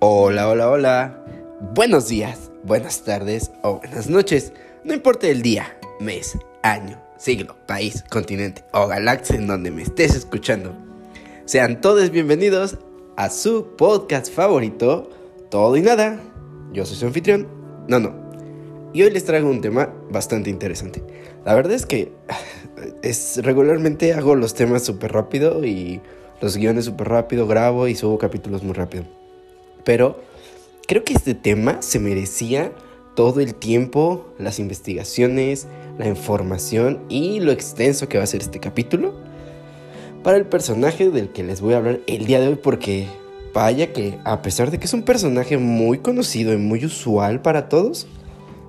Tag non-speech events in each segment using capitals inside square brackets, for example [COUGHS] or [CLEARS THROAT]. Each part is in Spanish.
Hola, hola, hola. Buenos días, buenas tardes o buenas noches. No importa el día, mes, año, siglo, país, continente o galaxia en donde me estés escuchando. Sean todos bienvenidos a su podcast favorito, Todo y Nada. Yo soy su anfitrión. No, no. Y hoy les traigo un tema bastante interesante. La verdad es que [SIGHS] es, regularmente hago los temas súper rápido y los guiones súper rápido, grabo y subo capítulos muy rápido. Pero creo que este tema se merecía todo el tiempo, las investigaciones, la información y lo extenso que va a ser este capítulo para el personaje del que les voy a hablar el día de hoy porque vaya que a pesar de que es un personaje muy conocido y muy usual para todos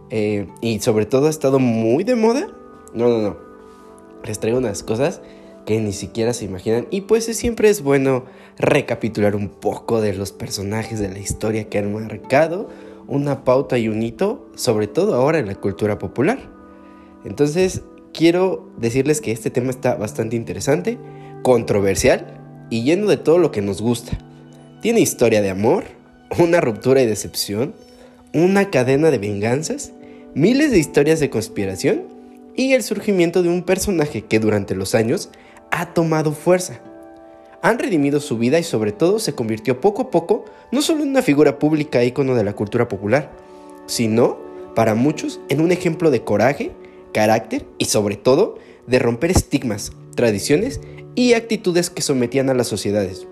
eh, y sobre todo ha estado muy de moda, no, no, no, les traigo unas cosas que ni siquiera se imaginan. Y pues siempre es bueno recapitular un poco de los personajes de la historia que han marcado una pauta y un hito, sobre todo ahora en la cultura popular. Entonces, quiero decirles que este tema está bastante interesante, controversial y lleno de todo lo que nos gusta. Tiene historia de amor, una ruptura y decepción, una cadena de venganzas, miles de historias de conspiración y el surgimiento de un personaje que durante los años ha tomado fuerza. Han redimido su vida y sobre todo se convirtió poco a poco no solo en una figura pública ícono de la cultura popular, sino, para muchos, en un ejemplo de coraje, carácter y sobre todo de romper estigmas, tradiciones y actitudes que sometían a las sociedades,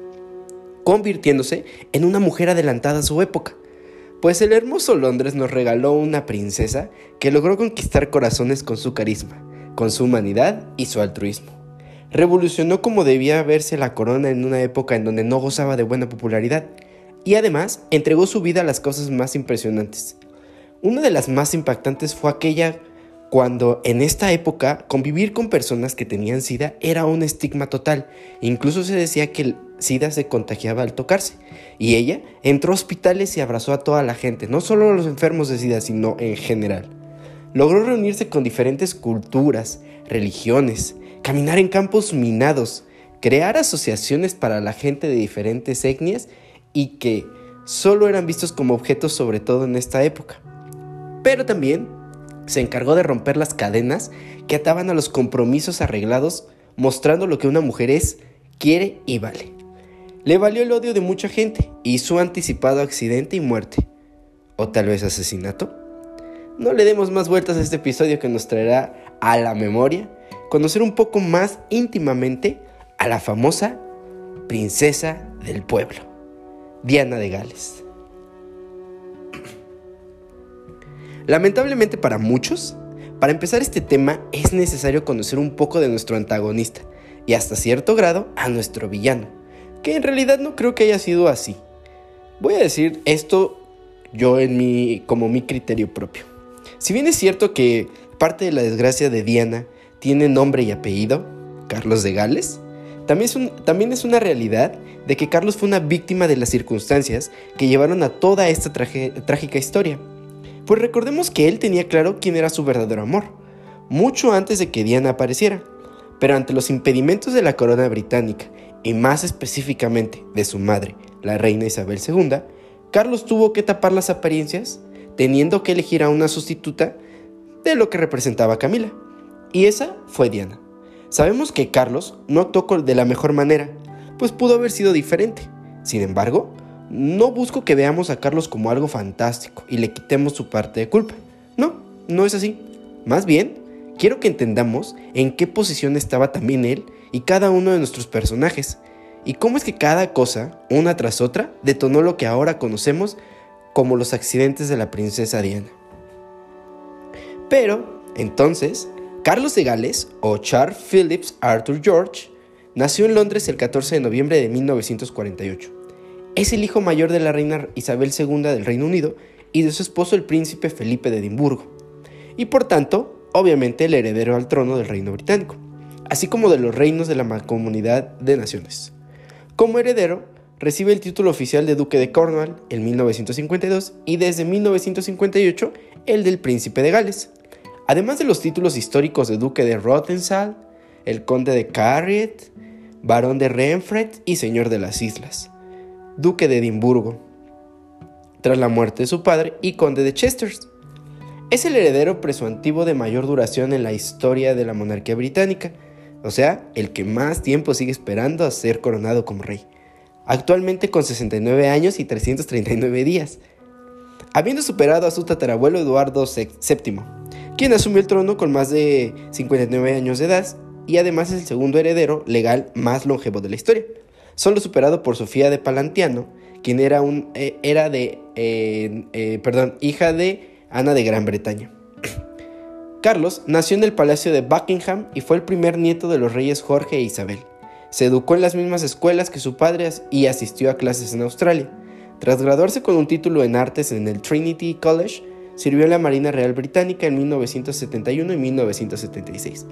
convirtiéndose en una mujer adelantada a su época. Pues el hermoso Londres nos regaló una princesa que logró conquistar corazones con su carisma, con su humanidad y su altruismo revolucionó como debía verse la corona en una época en donde no gozaba de buena popularidad y además entregó su vida a las cosas más impresionantes. Una de las más impactantes fue aquella cuando en esta época convivir con personas que tenían SIDA era un estigma total. Incluso se decía que el SIDA se contagiaba al tocarse. Y ella entró a hospitales y abrazó a toda la gente, no solo a los enfermos de SIDA, sino en general. Logró reunirse con diferentes culturas, religiones, caminar en campos minados, crear asociaciones para la gente de diferentes etnias y que solo eran vistos como objetos sobre todo en esta época. Pero también se encargó de romper las cadenas que ataban a los compromisos arreglados, mostrando lo que una mujer es, quiere y vale. Le valió el odio de mucha gente y su anticipado accidente y muerte. ¿O tal vez asesinato? No le demos más vueltas a este episodio que nos traerá a la memoria conocer un poco más íntimamente a la famosa princesa del pueblo, Diana de Gales. Lamentablemente para muchos, para empezar este tema es necesario conocer un poco de nuestro antagonista y hasta cierto grado a nuestro villano, que en realidad no creo que haya sido así. Voy a decir esto yo en mi como mi criterio propio. Si bien es cierto que parte de la desgracia de Diana tiene nombre y apellido, Carlos de Gales, también es, también es una realidad de que Carlos fue una víctima de las circunstancias que llevaron a toda esta trágica historia. Pues recordemos que él tenía claro quién era su verdadero amor, mucho antes de que Diana apareciera, pero ante los impedimentos de la corona británica y más específicamente de su madre, la reina Isabel II, Carlos tuvo que tapar las apariencias, teniendo que elegir a una sustituta de lo que representaba Camila. Y esa fue Diana. Sabemos que Carlos no actuó de la mejor manera, pues pudo haber sido diferente. Sin embargo, no busco que veamos a Carlos como algo fantástico y le quitemos su parte de culpa. No, no es así. Más bien, quiero que entendamos en qué posición estaba también él y cada uno de nuestros personajes, y cómo es que cada cosa, una tras otra, detonó lo que ahora conocemos como los accidentes de la princesa Diana. Pero, entonces, Carlos de Gales, o Charles Phillips Arthur George, nació en Londres el 14 de noviembre de 1948. Es el hijo mayor de la reina Isabel II del Reino Unido y de su esposo el príncipe Felipe de Edimburgo, y por tanto, obviamente, el heredero al trono del Reino Británico, así como de los reinos de la Comunidad de Naciones. Como heredero, recibe el título oficial de Duque de Cornwall en 1952 y desde 1958 el del Príncipe de Gales. Además de los títulos históricos de Duque de Rothensal, el Conde de Carriet, Barón de Renfrew y Señor de las Islas, Duque de Edimburgo. tras la muerte de su padre y conde de Chester. Es el heredero presumptivo de mayor duración en la historia de la monarquía británica, o sea, el que más tiempo sigue esperando a ser coronado como rey, actualmente con 69 años y 339 días, habiendo superado a su tatarabuelo Eduardo VII, quien asumió el trono con más de 59 años de edad y además es el segundo heredero legal más longevo de la historia, solo superado por Sofía de Palantiano, quien era, un, eh, era de, eh, eh, perdón, hija de Ana de Gran Bretaña. [CLEARS THROAT] Carlos nació en el Palacio de Buckingham y fue el primer nieto de los reyes Jorge e Isabel. Se educó en las mismas escuelas que su padre y asistió a clases en Australia. Tras graduarse con un título en artes en el Trinity College, sirvió en la Marina Real Británica en 1971 y 1976.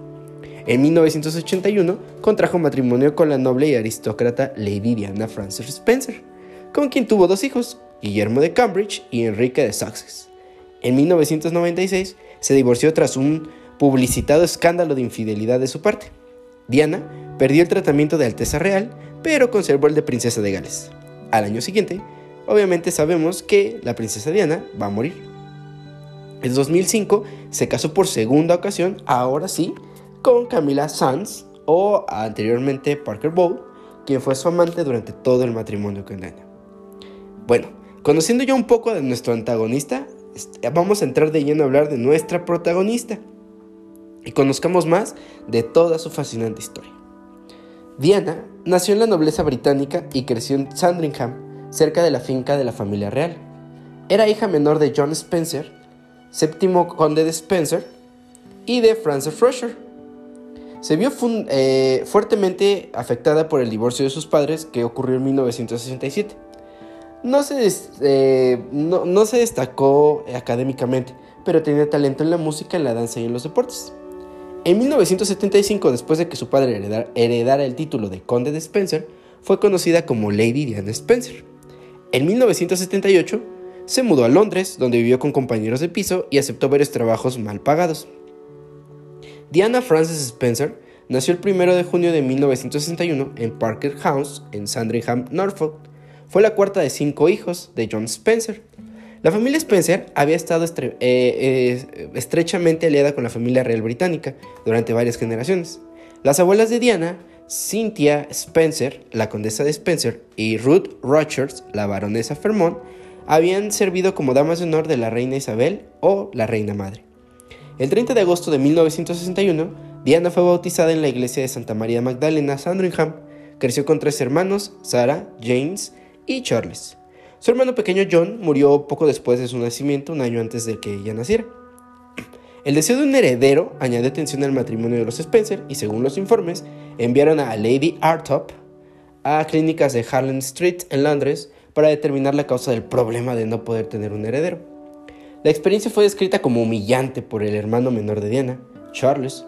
En 1981 contrajo matrimonio con la noble y aristócrata Lady Diana Frances Spencer, con quien tuvo dos hijos, Guillermo de Cambridge y Enrique de Sussex. En 1996 se divorció tras un publicitado escándalo de infidelidad de su parte. Diana perdió el tratamiento de Alteza Real, pero conservó el de Princesa de Gales. Al año siguiente, obviamente sabemos que la princesa Diana va a morir. En 2005 se casó por segunda ocasión, ahora sí, con Camila Sanz o anteriormente Parker Bowl, quien fue su amante durante todo el matrimonio con Diana. Bueno, conociendo ya un poco de nuestro antagonista, vamos a entrar de lleno a hablar de nuestra protagonista y conozcamos más de toda su fascinante historia. Diana nació en la nobleza británica y creció en Sandringham, cerca de la finca de la familia real. Era hija menor de John Spencer, séptimo conde de Spencer, y de Frances Rusher. Se vio eh, fuertemente afectada por el divorcio de sus padres que ocurrió en 1967 no se, eh, no, se destacó académicamente, pero tenía talento en la música, en la danza y en los deportes. En 1975, después de que su padre heredara, el título de conde de Spencer, fue conocida como Lady Diana Spencer. En 1978, se mudó a Londres, donde vivió con compañeros de piso y aceptó varios trabajos mal pagados. Diana Frances Spencer nació el 1 de junio de 1961 en Parker House, en Sandringham, Norfolk, fue la cuarta de cinco hijos de John Spencer. La familia Spencer había estado eh, eh, estrechamente aliada con la familia real británica durante varias generaciones. Las abuelas de Diana, Cynthia Spencer, la condesa de Spencer, y Ruth Rogers, la baronesa Fermont, habían servido como damas de honor de la reina Isabel o la reina madre. El 30 de agosto de 1961, Diana fue bautizada en la iglesia de Santa María Magdalena, Sandringham. Creció con tres hermanos, Sarah, James y Charles. Su hermano pequeño John murió poco después de su nacimiento, un año antes de que ella naciera. El deseo de un heredero añadió atención al matrimonio de los Spencer y según los informes, enviaron a Lady Artop a clínicas de Harlem Street en Londres para determinar la causa del problema de no poder tener un heredero. La experiencia fue descrita como humillante por el hermano menor de Diana, Charles,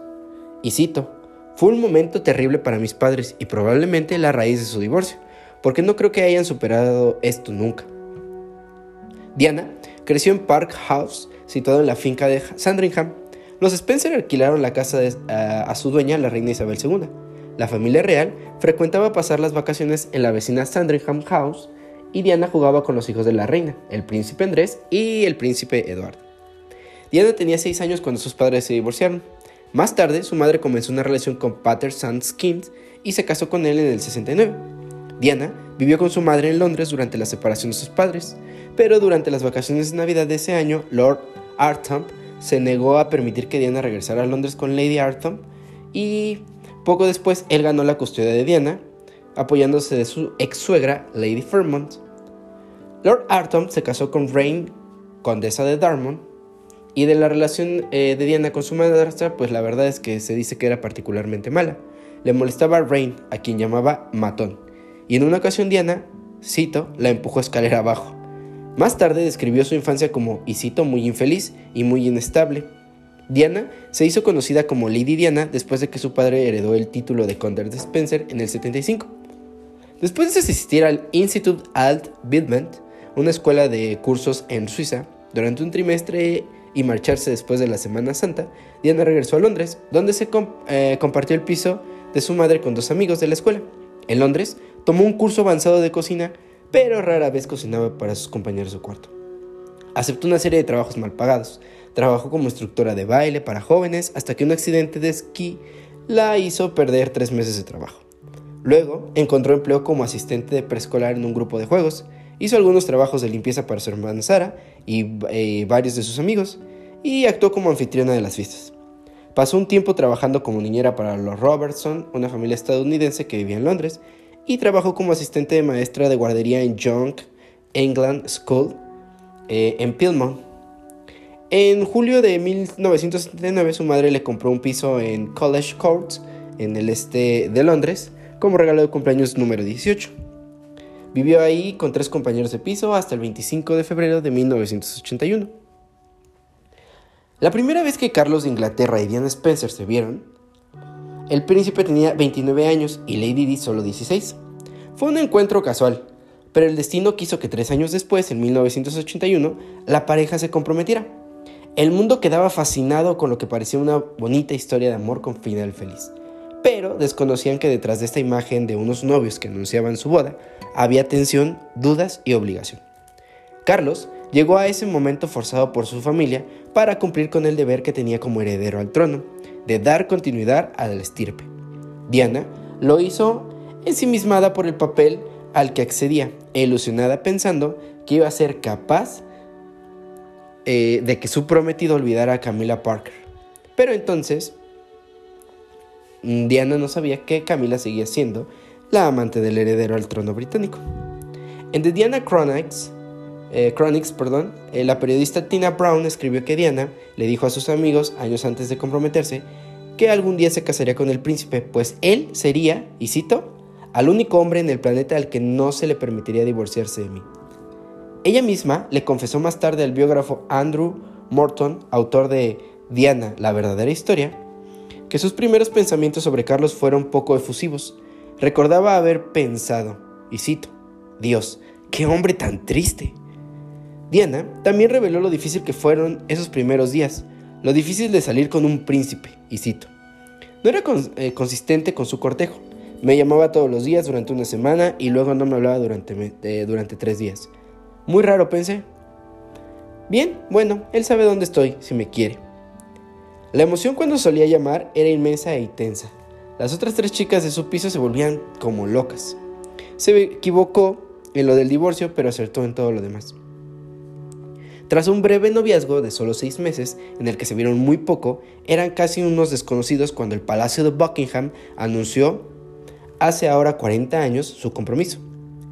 y cito, fue un momento terrible para mis padres y probablemente la raíz de su divorcio porque no creo que hayan superado esto nunca. Diana creció en Park House, situado en la finca de Sandringham. Los Spencer alquilaron la casa a, su dueña, la reina Isabel II. La familia real frecuentaba pasar las vacaciones en la vecina Sandringham House y Diana jugaba con los hijos de la reina, el príncipe Andrés y el príncipe Eduardo. Diana tenía 6 años cuando sus padres se divorciaron. Más tarde, su madre comenzó una relación con Pater Sandskins y se casó con él en el 69. Diana vivió con su madre en Londres durante la separación de sus padres, pero durante las vacaciones de Navidad de ese año, Lord Artham se negó a permitir que Diana regresara a Londres con Lady Artham y poco después él ganó la custodia de Diana, apoyándose de su ex suegra, Lady Fairmont. Lord Artham se casó con Rain, condesa de Darmon, y de la relación eh, de Diana con su madrastra, pues la verdad es que se dice que era particularmente mala. Le molestaba a Rain, a quien llamaba matón y en una ocasión Diana, cito, la empujó escalera abajo. Más tarde describió su infancia como, y cito, muy infeliz y muy inestable. Diana se hizo conocida como Lady Diana después de que su padre heredó el título de Conde de Spencer en el 75. Después de asistir al Institut Alt Bildment, una escuela de cursos en Suiza, durante un trimestre y marcharse después de la Semana Santa, Diana regresó a Londres, donde se eh, compartió el piso de su madre con dos amigos de la escuela. En Londres, tomó un curso avanzado de cocina, pero rara vez cocinaba para sus compañeros de cuarto. Aceptó una serie de trabajos mal pagados. Trabajó como instructora de baile para jóvenes hasta que un accidente de esquí la hizo perder tres meses de trabajo. Luego encontró empleo como asistente de preescolar en un grupo de juegos. Hizo algunos trabajos de limpieza para su hermana Sara y eh, varios de sus amigos y actuó como anfitriona de las fiestas. Pasó un tiempo trabajando como niñera para los Robertson, una familia estadounidense que vivía en Londres, y trabajó como asistente de maestra de guardería en Young England School eh, en Pilmont. En julio de 1979 su madre le compró un piso en College Court, en el este de Londres, como regalo de cumpleaños número 18. Vivió ahí con tres compañeros de piso hasta el 25 de febrero de 1981. La primera vez que Carlos de Inglaterra y Diana Spencer se vieron, el príncipe tenía 29 años y Lady Di solo 16. Fue un encuentro casual, pero el destino quiso que tres años después, en 1981, la pareja se comprometiera. El mundo quedaba fascinado con lo que parecía una bonita historia de amor con final feliz, pero desconocían que detrás de esta imagen de unos novios que anunciaban su boda, había tensión, dudas y obligación. Carlos llegó a ese momento forzado por su familia para cumplir con el deber que tenía como heredero al trono, de dar continuidad a la estirpe. Diana lo hizo ensimismada por el papel al que accedía, e ilusionada pensando que iba a ser capaz eh, de que su prometido olvidara a Camila Parker. Pero entonces, Diana no sabía que Camila seguía siendo la amante del heredero al trono británico. En The Diana Chronicles, eh, perdón, eh, la periodista Tina Brown escribió que Diana le dijo a sus amigos, años antes de comprometerse, que algún día se casaría con el príncipe, pues él sería, y cito, al único hombre en el planeta al que no se le permitiría divorciarse de mí. Ella misma le confesó más tarde al biógrafo Andrew Morton, autor de Diana, la verdadera historia, que sus primeros pensamientos sobre Carlos fueron poco efusivos. Recordaba haber pensado, y cito, Dios, qué hombre tan triste. Diana también reveló lo difícil que fueron esos primeros días, lo difícil de salir con un príncipe, y cito, no era eh, consistente con su cortejo. Me llamaba todos los días durante una semana y luego no me hablaba durante, durante tres días. Muy raro, pensé. Bien, bueno, él sabe dónde estoy, si me quiere. La emoción cuando solía llamar era inmensa e intensa. Las otras tres chicas de su piso se volvían como locas. Se equivocó en lo del divorcio, pero acertó en todo lo demás. Tras un breve noviazgo de solo seis meses, en el que se vieron muy poco, eran casi unos desconocidos cuando el Palacio de Buckingham anunció hace ahora 40 años su compromiso.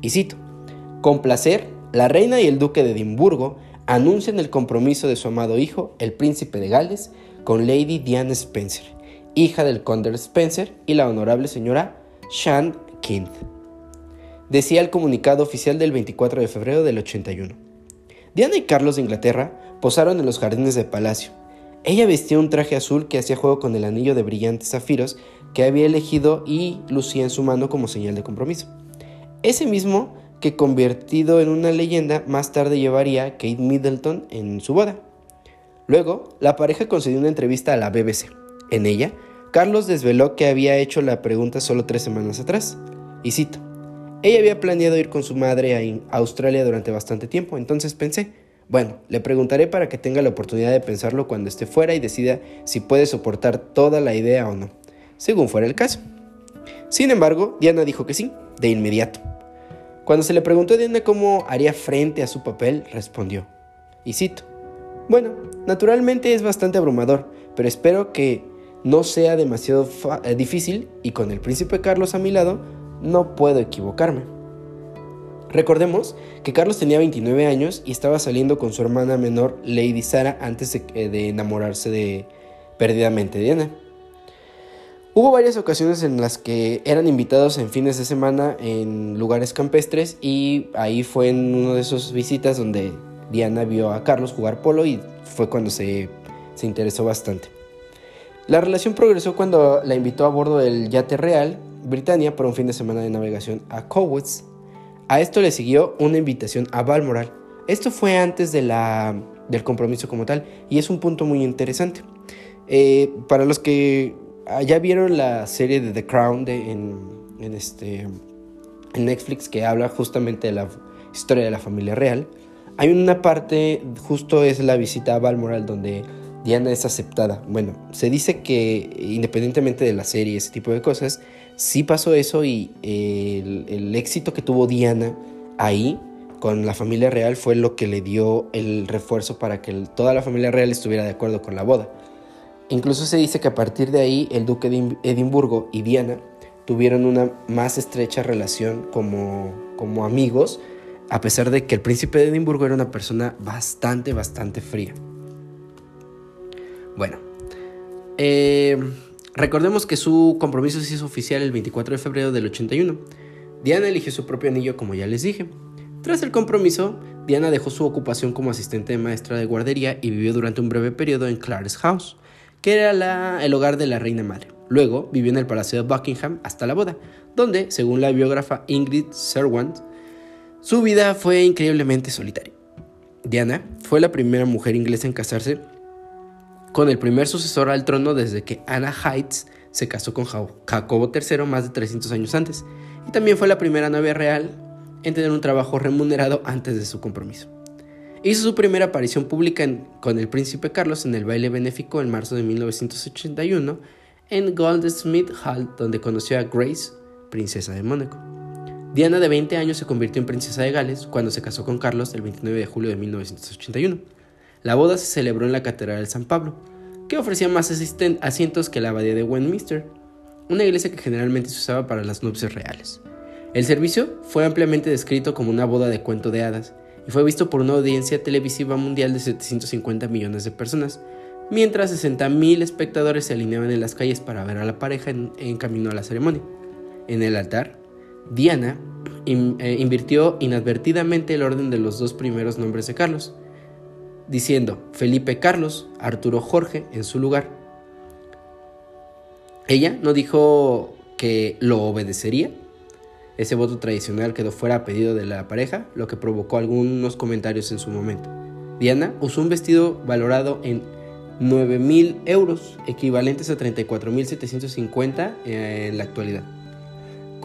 Y cito, con placer la reina y el duque de Edimburgo anuncian el compromiso de su amado hijo, el príncipe de Gales, con Lady Diana Spencer, hija del conde Spencer y la honorable señora Shan Kent. Decía el comunicado oficial del 24 de febrero del 81. Diana y Carlos de Inglaterra posaron en los jardines del palacio. Ella vestía un traje azul que hacía juego con el anillo de brillantes zafiros que había elegido y lucía en su mano como señal de compromiso. Ese mismo que convertido en una leyenda más tarde llevaría Kate Middleton en su boda. Luego, la pareja concedió una entrevista a la BBC. En ella, Carlos desveló que había hecho la pregunta solo tres semanas atrás. Y cito, ella había planeado ir con su madre a Australia durante bastante tiempo, entonces pensé, bueno, le preguntaré para que tenga la oportunidad de pensarlo cuando esté fuera y decida si puede soportar toda la idea o no, según fuera el caso. Sin embargo, Diana dijo que sí, de inmediato. Cuando se le preguntó a Diana cómo haría frente a su papel, respondió, y cito, bueno, naturalmente es bastante abrumador, pero espero que no sea demasiado eh, difícil y con el príncipe Carlos a mi lado no puedo equivocarme. Recordemos que Carlos tenía 29 años y estaba saliendo con su hermana menor Lady Sara antes de, eh, de enamorarse de perdidamente Diana. Hubo varias ocasiones en las que eran invitados en fines de semana en lugares campestres y ahí fue en una de esas visitas donde Diana vio a Carlos jugar polo y fue cuando se, se interesó bastante. La relación progresó cuando la invitó a bordo del yate real Britannia para un fin de semana de navegación a Cowes. A esto le siguió una invitación a Balmoral. Esto fue antes de la, del compromiso como tal y es un punto muy interesante. Eh, para los que Ah, ya vieron la serie de The Crown de, en, este, en Netflix que habla justamente de la historia de la familia real. Hay una parte, justo es la visita a Balmoral, donde Diana es aceptada. Bueno, se dice que independientemente de la serie ese tipo de cosas, sí pasó eso y el, el éxito que tuvo Diana ahí con la familia real fue lo que le dio el refuerzo para que toda la familia real estuviera de acuerdo con la boda. Incluso se dice que a partir de ahí el duque de Edimburgo y Diana tuvieron una más estrecha relación como, como amigos, a pesar de que el príncipe de Edimburgo era una persona bastante, bastante fría. Bueno, eh, recordemos que su compromiso se hizo oficial el 24 de febrero del 81. Diana eligió su propio anillo, como ya les dije. Tras el compromiso, Diana dejó su ocupación como asistente de maestra de guardería y vivió durante un breve periodo en Clarence House, que era el hogar de la reina madre. Luego vivió en el Palacio de Buckingham hasta la boda, donde, según la biógrafa Ingrid Serwant, su vida fue increíblemente solitaria. Diana fue la primera mujer inglesa en casarse con el primer sucesor al trono desde que Anna Heights se casó con Jacobo III más de 300 años antes, y también fue la primera novia real en tener un trabajo remunerado antes de su compromiso. Hizo su primera aparición pública con el príncipe Carlos en el baile benéfico en marzo de 1981 en Goldsmith Hall, donde conoció a Grace, princesa de Mónaco. Diana, de 20 años, se convirtió en princesa de Gales cuando se casó con Carlos el 29 de julio de 1981. La boda se celebró en la Catedral de San Pablo, que ofrecía más asientos que la abadía de Westminster, una iglesia que generalmente se usaba para las nupcias reales. El servicio fue ampliamente descrito como una boda de cuento de hadas y fue visto por una audiencia televisiva mundial de 750 millones de personas, mientras 60.000 espectadores se alineaban en las calles para ver a la pareja en, camino a la ceremonia. En el altar, Diana eh, invirtió inadvertidamente el orden de los dos primeros nombres de Carlos, diciendo Felipe Carlos, Arturo Jorge en su lugar. Ella no dijo que lo obedecería, ese voto tradicional quedó fuera a pedido de la pareja, lo que provocó algunos comentarios en su momento. Diana usó un vestido valorado en 9.000 euros, equivalentes a 34.750 en la actualidad,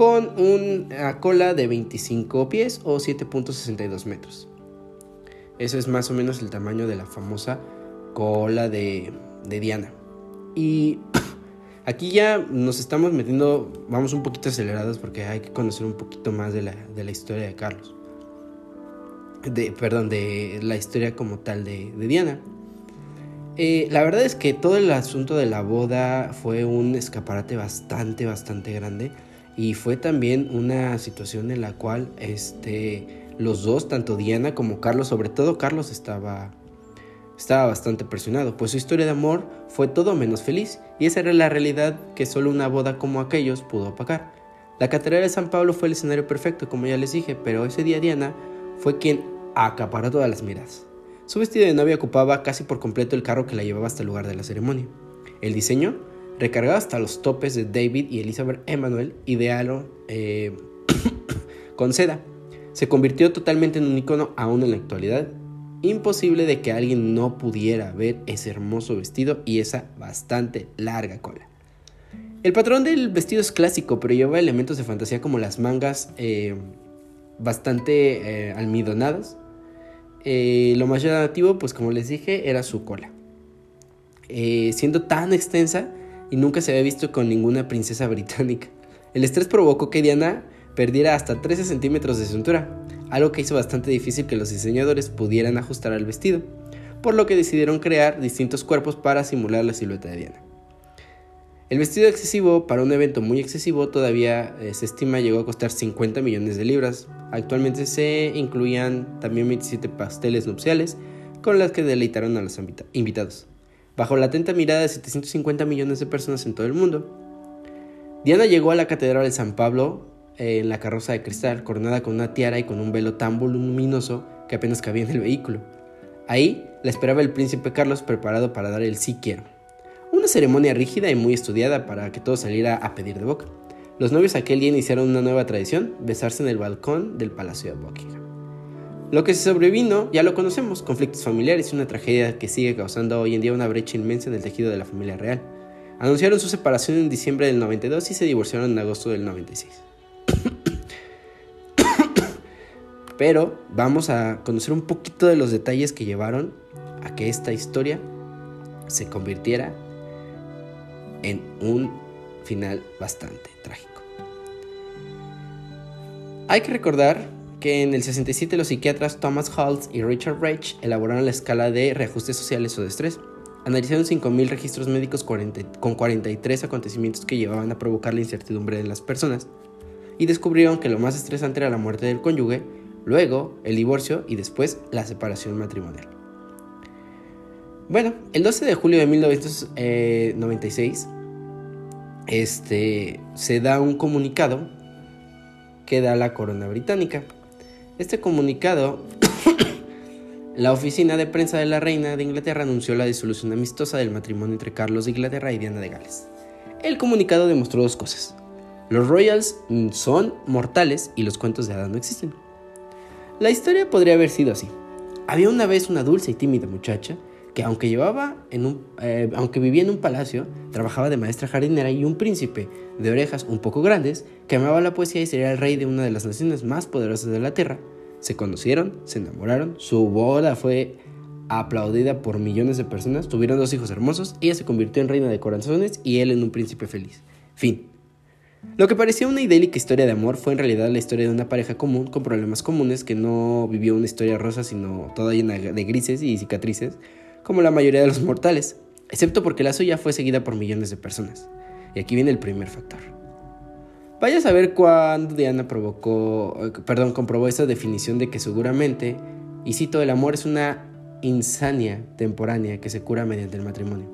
con una cola de 25 pies o 7.62 metros. Eso es más o menos el tamaño de la famosa cola de, Diana. Y [COUGHS] Aquí ya nos estamos metiendo, vamos un poquito acelerados porque hay que conocer un poquito más de la, de la historia de Carlos. De, perdón, de la historia como tal de, Diana. Eh, la verdad es que todo el asunto de la boda fue un escaparate bastante, bastante grande. Y fue también una situación en la cual este, los dos, tanto Diana como Carlos, sobre todo Carlos, estaba estaba bastante presionado, pues su historia de amor fue todo menos feliz, y esa era la realidad que solo una boda como aquellos pudo apagar. La Catedral de San Pablo fue el escenario perfecto, como ya les dije, pero ese día Diana fue quien acaparó todas las miradas. Su vestido de novia ocupaba casi por completo el carro que la llevaba hasta el lugar de la ceremonia. El diseño, recargado hasta los topes de David y Elizabeth Emanuel, idearon eh, [COUGHS] con seda, se convirtió totalmente en un icono aún en la actualidad imposible de que alguien no pudiera ver ese hermoso vestido y esa bastante larga cola. El patrón del vestido es clásico, pero lleva elementos de fantasía como las mangas eh, bastante eh, almidonadas. Eh, lo más llamativo, pues como les dije, era su cola. siendo tan extensa y nunca se había visto con ninguna princesa británica. El estrés provocó que Diana perdiera hasta 13 centímetros de cintura, algo que hizo bastante difícil que los diseñadores pudieran ajustar al vestido, por lo que decidieron crear distintos cuerpos para simular la silueta de Diana. El vestido excesivo para un evento muy excesivo todavía eh, se estima llegó a costar 50 millones de libras. Actualmente se incluían también 27 pasteles nupciales con las que deleitaron a los invitados. Bajo la atenta mirada de 750 millones de personas en todo el mundo, Diana llegó a la Catedral de San Pablo en la carroza de cristal, coronada con una tiara y con un velo tan voluminoso que apenas cabía en el vehículo. Ahí la esperaba el príncipe Carlos preparado para dar el sí quiero. Una ceremonia rígida y muy estudiada para que todo saliera a pedir de boca. Los novios aquel día iniciaron una nueva tradición, besarse en el balcón del Palacio de Buckingham. Lo que se sobrevino ya lo conocemos, conflictos familiares una tragedia que sigue causando hoy en día una brecha inmensa en el tejido de la familia real. Anunciaron su separación en diciembre del 92 y se divorciaron en agosto del 96. [COUGHS] Pero vamos a conocer un poquito de los detalles que llevaron a que esta historia se convirtiera en un final bastante trágico. Hay que recordar que en el 67 los psiquiatras Thomas Holtz y Richard Reich elaboraron la escala de reajustes sociales o de estrés. Analizaron 5.000 registros médicos con 43 acontecimientos que llevaban a provocar la incertidumbre en las personas y descubrieron que lo más estresante era la muerte del cónyuge, luego el divorcio y después la separación matrimonial. Bueno, el 12 de julio de 1996 este, se da un comunicado que da la corona británica. Este comunicado, [COUGHS] la oficina de prensa de la reina de Inglaterra anunció la disolución amistosa del matrimonio entre Carlos de Inglaterra y Diana de Gales. El comunicado demostró dos cosas. Los Royals son mortales y los cuentos de hadas no existen. La historia podría haber sido así. Había una vez una dulce y tímida muchacha que aunque llevaba en un, eh, aunque vivía en un palacio, trabajaba de maestra jardinera y un príncipe de orejas un poco grandes que amaba la poesía y sería el rey de una de las naciones más poderosas de la tierra. Se conocieron, se enamoraron, su boda fue aplaudida por millones de personas, tuvieron dos hijos hermosos, ella se convirtió en reina de corazones y él en un príncipe feliz. Fin. Lo que parecía una idélica historia de amor fue en realidad la historia de una pareja común con problemas comunes que no vivió una historia rosa sino toda llena de grises y cicatrices, como la mayoría de los mortales, excepto porque la suya fue seguida por millones de personas. Y aquí viene el primer factor. Vaya a saber cuándo Diana provocó, eh, perdón, comprobó esa definición de que seguramente, y cito, el amor es una insania temporánea que se cura mediante el matrimonio.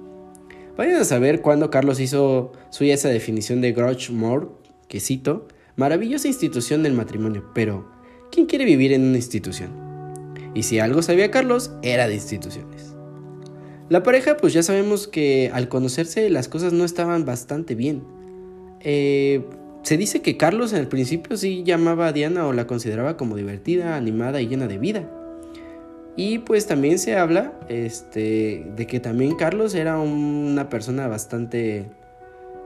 Vayan a saber cuándo Carlos hizo suya esa definición de Grouch Moore, que cito, maravillosa institución del matrimonio, pero ¿quién quiere vivir en una institución? Y si algo sabía Carlos, era de instituciones. La pareja, pues ya sabemos que al conocerse las cosas no estaban bastante bien. Eh, se dice que Carlos en el principio sí llamaba a Diana o la consideraba como divertida, animada y llena de vida. Y pues también se habla este, de que también Carlos era una persona bastante,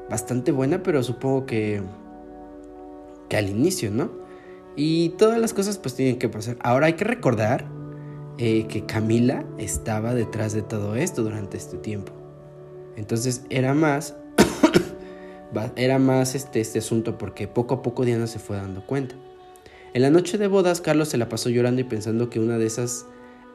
bastante buena, pero supongo que, que al inicio, ¿no? Y todas las cosas pues tienen que pasar. Ahora hay que recordar eh, que Camila estaba detrás de todo esto durante este tiempo. Entonces era más, era más este, este asunto porque poco a poco Diana se fue dando cuenta. En la noche de bodas, Carlos se la pasó llorando y pensando que una de esas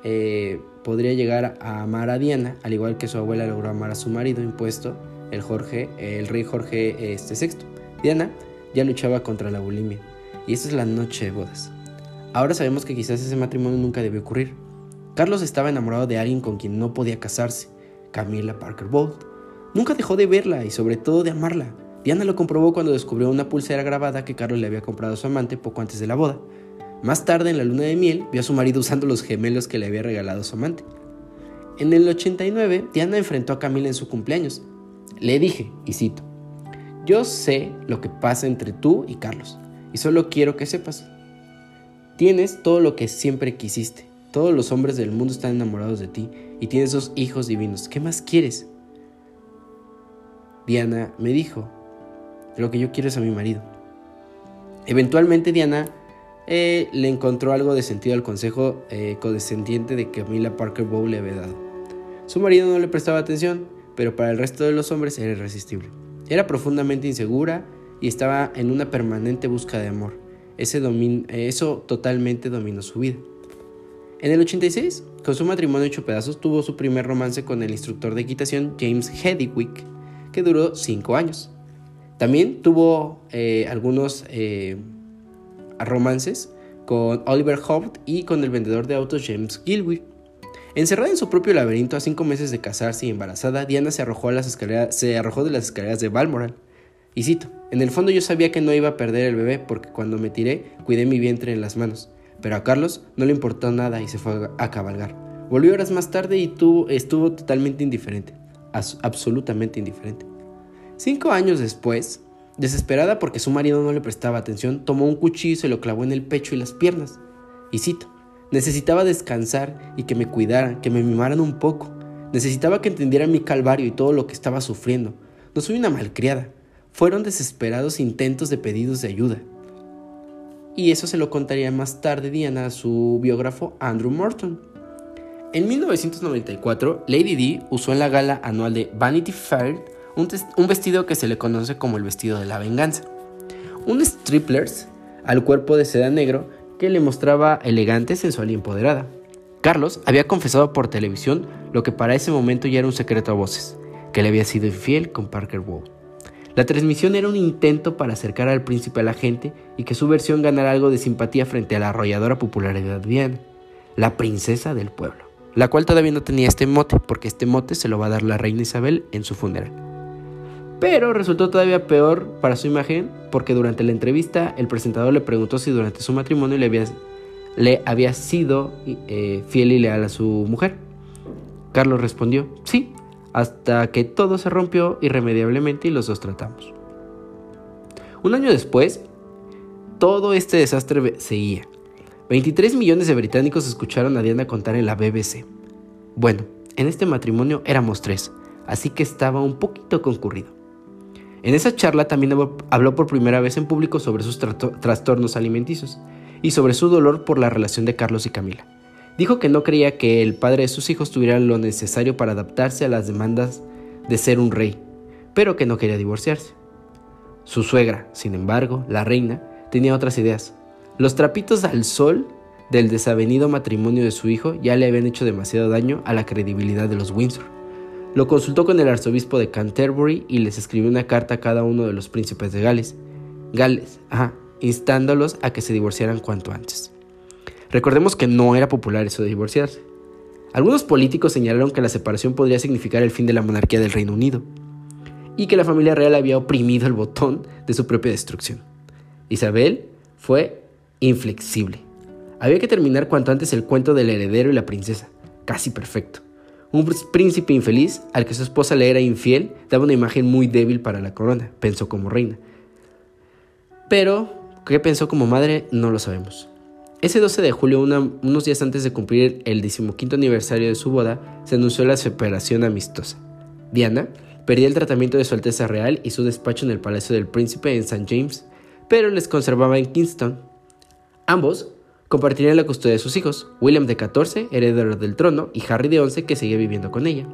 eh, podría llegar a amar a Diana, al igual que su abuela logró amar a su marido impuesto, el Jorge, el rey Jorge este, VI. Diana ya luchaba contra la bulimia. Y esta es la noche de bodas. Ahora sabemos que quizás ese matrimonio nunca debió ocurrir, Carlos estaba enamorado de alguien con quien no podía casarse, Camila Parker Bolt. Nunca dejó de verla y sobre todo de amarla. Diana lo comprobó cuando descubrió una pulsera grabada que Carlos le había comprado a su amante poco antes de la boda. Más tarde, en la luna de miel, vio a su marido usando los gemelos que le había regalado su amante. En el 89, Diana enfrentó a Camila en su cumpleaños. Le dije, y cito, yo sé lo que pasa entre tú y Carlos, y solo quiero que sepas. Tienes todo lo que siempre quisiste, todos los hombres del mundo están enamorados de ti y tienes dos hijos divinos. ¿Qué más quieres? Diana me dijo, lo que yo quiero es a mi marido. Eventualmente Diana eh, le encontró algo de sentido al consejo eh, de que Camila Parker Bow le había dado. Su marido no le prestaba atención, pero para el resto de los hombres era irresistible. Era profundamente insegura y estaba en una permanente busca de amor. Ese eso totalmente dominó su vida. En el 86, con su matrimonio hecho pedazos, tuvo su primer romance con el instructor de equitación James Hedwick, que duró 5 años. También tuvo eh, algunos eh, romances con Oliver Hobbs y con el vendedor de autos James Gilwick. Encerrada en su propio laberinto a cinco meses de casarse y embarazada, Diana se arrojó, de las escaleras de Balmoral. Y cito, en el fondo yo sabía que no iba a perder el bebé porque cuando me tiré cuidé mi vientre en las manos. Pero a Carlos no le importó nada y se fue a cabalgar. Volvió horas más tarde y estuvo totalmente indiferente, absolutamente indiferente. Cinco años después, desesperada porque su marido no le prestaba atención, tomó un cuchillo y se lo clavó en el pecho y las piernas. Y cito, necesitaba descansar y que me cuidaran, que me mimaran un poco. Necesitaba que entendieran mi calvario y todo lo que estaba sufriendo. No soy una malcriada. Fueron desesperados intentos de pedidos de ayuda. y eso se lo contaría más tarde Diana a su biógrafo Andrew Morton. En 1994, Lady Di usó en la gala anual de Vanity Fair un, vestido que se le conoce como el vestido de la venganza. Un striplers al cuerpo de seda negro que le mostraba elegante, sensual y empoderada. Carlos había confesado por televisión lo que para ese momento ya era un secreto a voces, que le había sido infiel con Parker Wow. La transmisión era un intento para acercar al príncipe a la gente y que su versión ganara algo de simpatía frente a la arrolladora popularidad Diana, la princesa del pueblo, la cual todavía no tenía este mote, porque este mote se lo va a dar la reina Isabel en su funeral. Pero resultó todavía peor para su imagen, porque durante la entrevista el presentador le preguntó si durante su matrimonio le había, sido eh, fiel y leal a su mujer. Carlos respondió, sí, hasta que todo se rompió irremediablemente y los dos tratamos. Un año después, todo este desastre seguía. 23 millones de británicos escucharon a Diana contar en la BBC. Bueno, en este matrimonio éramos tres, así que estaba un poquito concurrido. En esa charla también habló por primera vez en público sobre sus trastornos alimenticios y sobre su dolor por la relación de Carlos y Camila. Dijo que no creía que el padre de sus hijos tuviera lo necesario para adaptarse a las demandas de ser un rey, pero que no quería divorciarse. Su suegra, sin embargo, la reina, tenía otras ideas. Los trapitos al sol del desavenido matrimonio de su hijo ya le habían hecho demasiado daño a la credibilidad de los Windsor. Lo consultó con el arzobispo de Canterbury y les escribió una carta a cada uno de los príncipes de Gales, Gales, ajá, instándolos a que se divorciaran cuanto antes. Recordemos que no era popular eso de divorciarse. Algunos políticos señalaron que la separación podría significar el fin de la monarquía del Reino Unido y que la familia real había oprimido el botón de su propia destrucción. Isabel fue inflexible. Había que terminar cuanto antes el cuento del heredero y la princesa, casi perfecto. Un príncipe infeliz al que su esposa le era infiel daba una imagen muy débil para la corona, pensó como reina. Pero, ¿qué pensó como madre? No lo sabemos. Ese 12 de julio, unos días antes de cumplir el decimoquinto aniversario de su boda, se anunció la separación amistosa. Diana perdía el tratamiento de su Alteza Real y su despacho en el Palacio del Príncipe en St. James, pero les conservaba en Kingston. Ambos compartirían la custodia de sus hijos, William de 14, heredero del trono, y Harry de 11, que seguía viviendo con ella.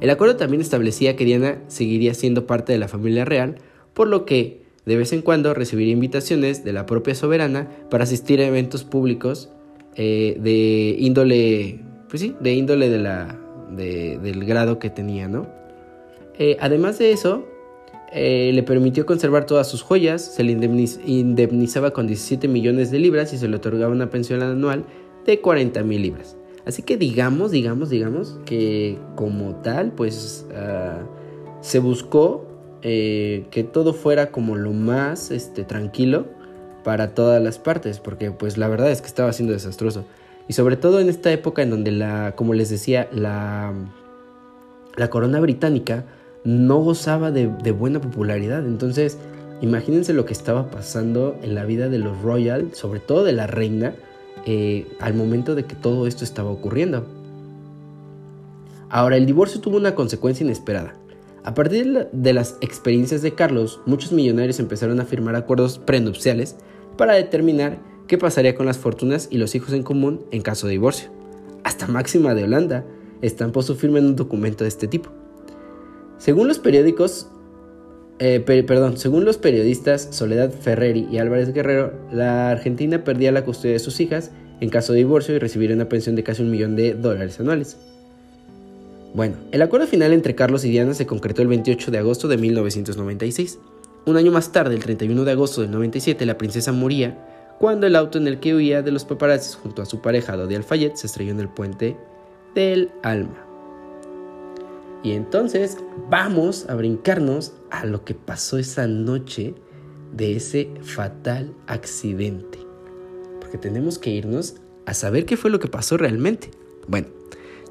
El acuerdo también establecía que Diana seguiría siendo parte de la familia real, por lo que de vez en cuando recibiría invitaciones de la propia soberana para asistir a eventos públicos eh, de índole, pues sí, de índole de la, del grado que tenía, ¿no? Eh, además de eso, eh, le permitió conservar todas sus joyas, se le indemnizaba con 17 millones de libras y se le otorgaba una pensión anual de 40 mil libras. Así que digamos, digamos, digamos que como tal, pues ah, se buscó eh, que todo fuera como lo más este, tranquilo para todas las partes, porque pues la verdad es que estaba siendo desastroso. Y sobre todo en esta época en donde la, como les decía, la, la corona británica no gozaba de, buena popularidad. Entonces, imagínense lo que estaba pasando en la vida de los royal, sobre todo de la reina, eh, al momento de que todo esto estaba ocurriendo. Ahora, el divorcio tuvo una consecuencia inesperada. A partir de las experiencias de Carlos, muchos millonarios empezaron a firmar acuerdos prenupciales para determinar qué pasaría con las fortunas y los hijos en común en caso de divorcio. Hasta Máxima de Holanda estampó su firma en un documento de este tipo. Según los periódicos, eh, perdón, según los periodistas Soledad Ferreri y Álvarez Guerrero, la Argentina perdía la custodia de sus hijas en caso de divorcio y recibiría una pensión de casi un millón de dólares anuales. Bueno, el acuerdo final entre Carlos y Diana se concretó el 28 de agosto de 1996. Un año más tarde, el 31 de agosto del 97, la princesa moría cuando el auto en el que huía de los paparazzis junto a su pareja Dodi Alfayet se estrelló en el puente del Alma. Y entonces vamos a brincarnos a lo que pasó esa noche de ese fatal accidente. Porque tenemos que irnos a saber qué fue lo que pasó realmente. Bueno,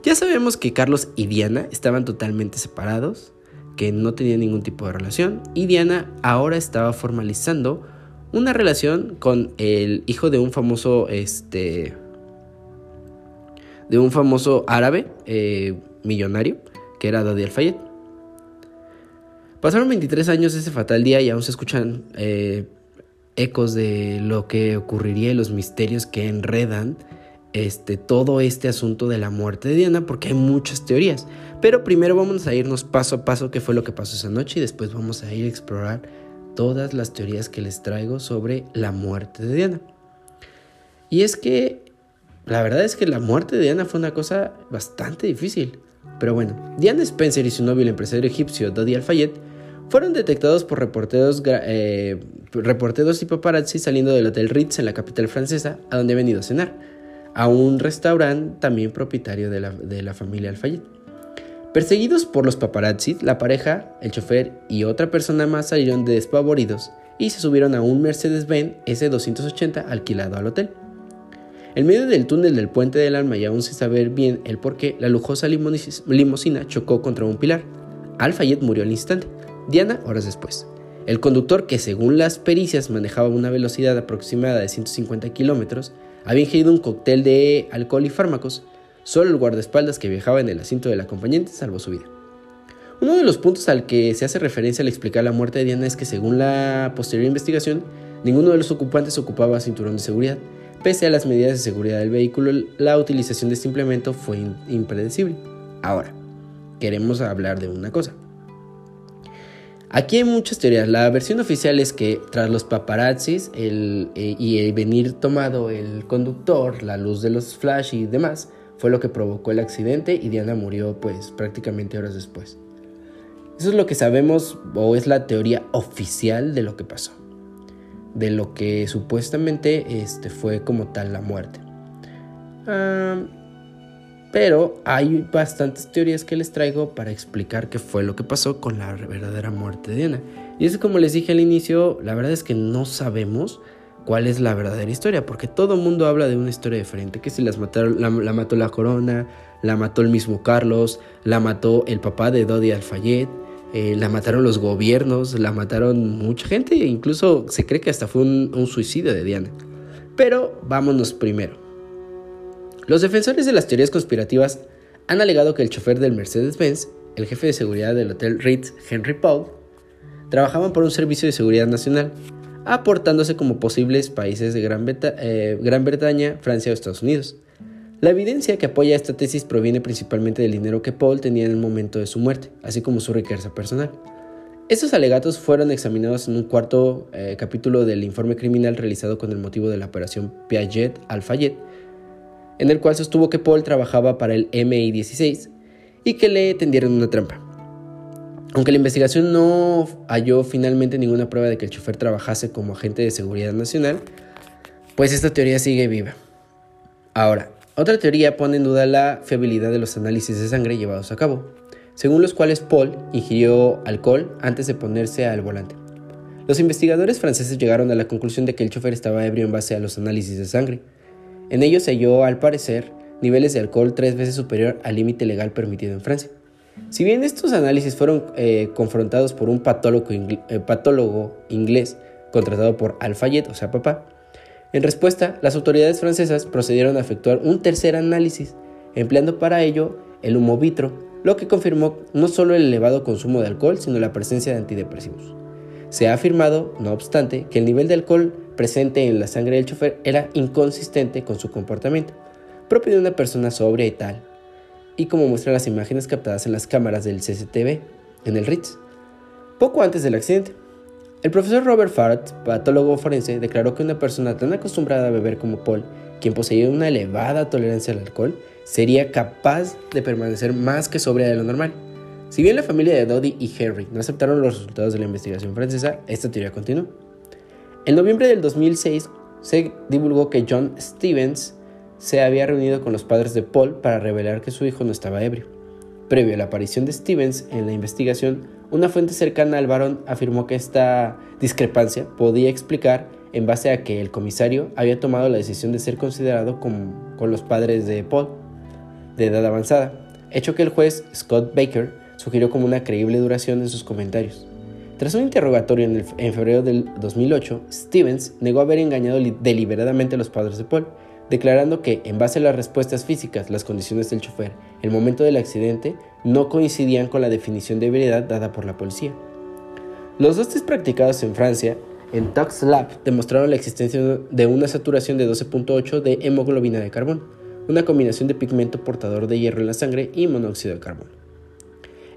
ya sabemos que Carlos y Diana estaban totalmente separados, que no tenían ningún tipo de relación, y Diana ahora estaba formalizando una relación con el hijo de un famoso, este, de un famoso árabe eh, millonario, que era Dodi Al-Fayed. Pasaron 23 años ese fatal día y aún se escuchan eh, ecos de lo que ocurriría y los misterios que enredan este, todo este asunto de la muerte de Diana, porque hay muchas teorías. Pero primero vamos a irnos paso a paso qué fue lo que pasó esa noche y después vamos a ir a explorar todas las teorías que les traigo sobre la muerte de Diana. Y es que la verdad es que la muerte de Diana fue una cosa bastante difícil. Pero bueno, Diana Spencer y su novio, el empresario egipcio Dodi Al-Fayed, fueron detectados por reporteros, eh, reporteros y paparazzi saliendo del Hotel Ritz en la capital francesa, a donde habían ido a cenar, a un restaurante también propietario de la, de la familia Al-Fayed. Perseguidos por los paparazzi, la pareja, el chofer y otra persona más salieron despavoridos y se subieron a un Mercedes-Benz S280 alquilado al hotel. En medio del túnel del puente del alma y aún sin saber bien el por qué, la lujosa limusina chocó contra un pilar. Al-Fayed murió al instante, Diana horas después. El conductor, que según las pericias manejaba una velocidad aproximada de 150 kilómetros, había ingerido un cóctel de alcohol y fármacos. Solo el guardaespaldas que viajaba en el asiento del acompañante salvó su vida. Uno de los puntos al que se hace referencia al explicar la muerte de Diana es que según la posterior investigación, ninguno de los ocupantes ocupaba cinturón de seguridad, Pese a las medidas de seguridad del vehículo, la utilización de este implemento fue impredecible. Ahora, queremos hablar de una cosa. Aquí hay muchas teorías. La versión oficial es que tras los paparazzis eh, y el venir tomado el conductor, la luz de los flash y demás, fue lo que provocó el accidente y Diana murió pues prácticamente horas después. Eso es lo que sabemos o es la teoría oficial de lo que pasó de lo que supuestamente este, fue como tal la muerte. pero hay bastantes teorías que les traigo para explicar qué fue lo que pasó con la verdadera muerte de Diana. Y es como les dije al inicio, la verdad es que no sabemos cuál es la verdadera historia, porque todo el mundo habla de una historia diferente, que si las mataron, la, mató la corona, la mató el mismo Carlos, la mató el papá de Dodi Alfayet, eh, la mataron los gobiernos, la mataron mucha gente, incluso se cree que hasta fue un, suicidio de Diana. Pero vámonos primero. Los defensores de las teorías conspirativas han alegado que el chofer del Mercedes-Benz, el jefe de seguridad del Hotel Ritz, Henry Paul, trabajaban por un servicio de seguridad nacional, aportándose como posibles países de Gran, eh, Gran Bretaña, Francia o Estados Unidos. La evidencia que apoya esta tesis proviene principalmente del dinero que Paul tenía en el momento de su muerte, así como su riqueza personal. Estos alegatos fueron examinados en un cuarto eh, capítulo del informe criminal realizado con el motivo de la operación Piaget Alfayet, en el cual sostuvo que Paul trabajaba para el MI-16 y que le tendieron una trampa. Aunque la investigación no halló finalmente ninguna prueba de que el chofer trabajase como agente de seguridad nacional, pues esta teoría sigue viva. Ahora, otra teoría pone en duda la fiabilidad de los análisis de sangre llevados a cabo, según los cuales Paul ingirió alcohol antes de ponerse al volante. Los investigadores franceses llegaron a la conclusión de que el chofer estaba ebrio en base a los análisis de sangre. En ellos se halló, al parecer, niveles de alcohol tres veces superior al límite legal permitido en Francia. Si bien estos análisis fueron eh, confrontados por un patólogo, eh, patólogo inglés contratado por Alfayet, o sea, papá, en respuesta, las autoridades francesas procedieron a efectuar un tercer análisis, empleando para ello el humo vitro, lo que confirmó no solo el elevado consumo de alcohol, sino la presencia de antidepresivos. Se ha afirmado, no obstante, que el nivel de alcohol presente en la sangre del chofer era inconsistente con su comportamiento, propio de una persona sobria y tal, y como muestran las imágenes captadas en las cámaras del CCTV en el Ritz. Poco antes del accidente, el profesor Robert Fart, patólogo forense, declaró que una persona tan acostumbrada a beber como Paul, quien poseía una elevada tolerancia al alcohol, sería capaz de permanecer más que sobria de lo normal. Si bien la familia de Dodie y Harry no aceptaron los resultados de la investigación francesa, esta teoría continuó. En noviembre del 2006 se divulgó que John Stevens se había reunido con los padres de Paul para revelar que su hijo no estaba ebrio. Previo a la aparición de Stevens en la investigación, una fuente cercana al varón afirmó que esta discrepancia podía explicar en base a que el comisario había tomado la decisión de ser considerado con, con los padres de Paul, de edad avanzada, hecho que el juez Scott Baker sugirió como una creíble duración en sus comentarios. Tras un interrogatorio en, en febrero del 2008, Stevens negó haber engañado deliberadamente a los padres de Paul, declarando que, en base a las respuestas físicas, las condiciones del chofer, el momento del accidente, no coincidían con la definición de veredad dada por la policía. Los dos test practicados en Francia en Tox Lab demostraron la existencia de una saturación de 12.8 de hemoglobina de carbón, una combinación de pigmento portador de hierro en la sangre y monóxido de carbono.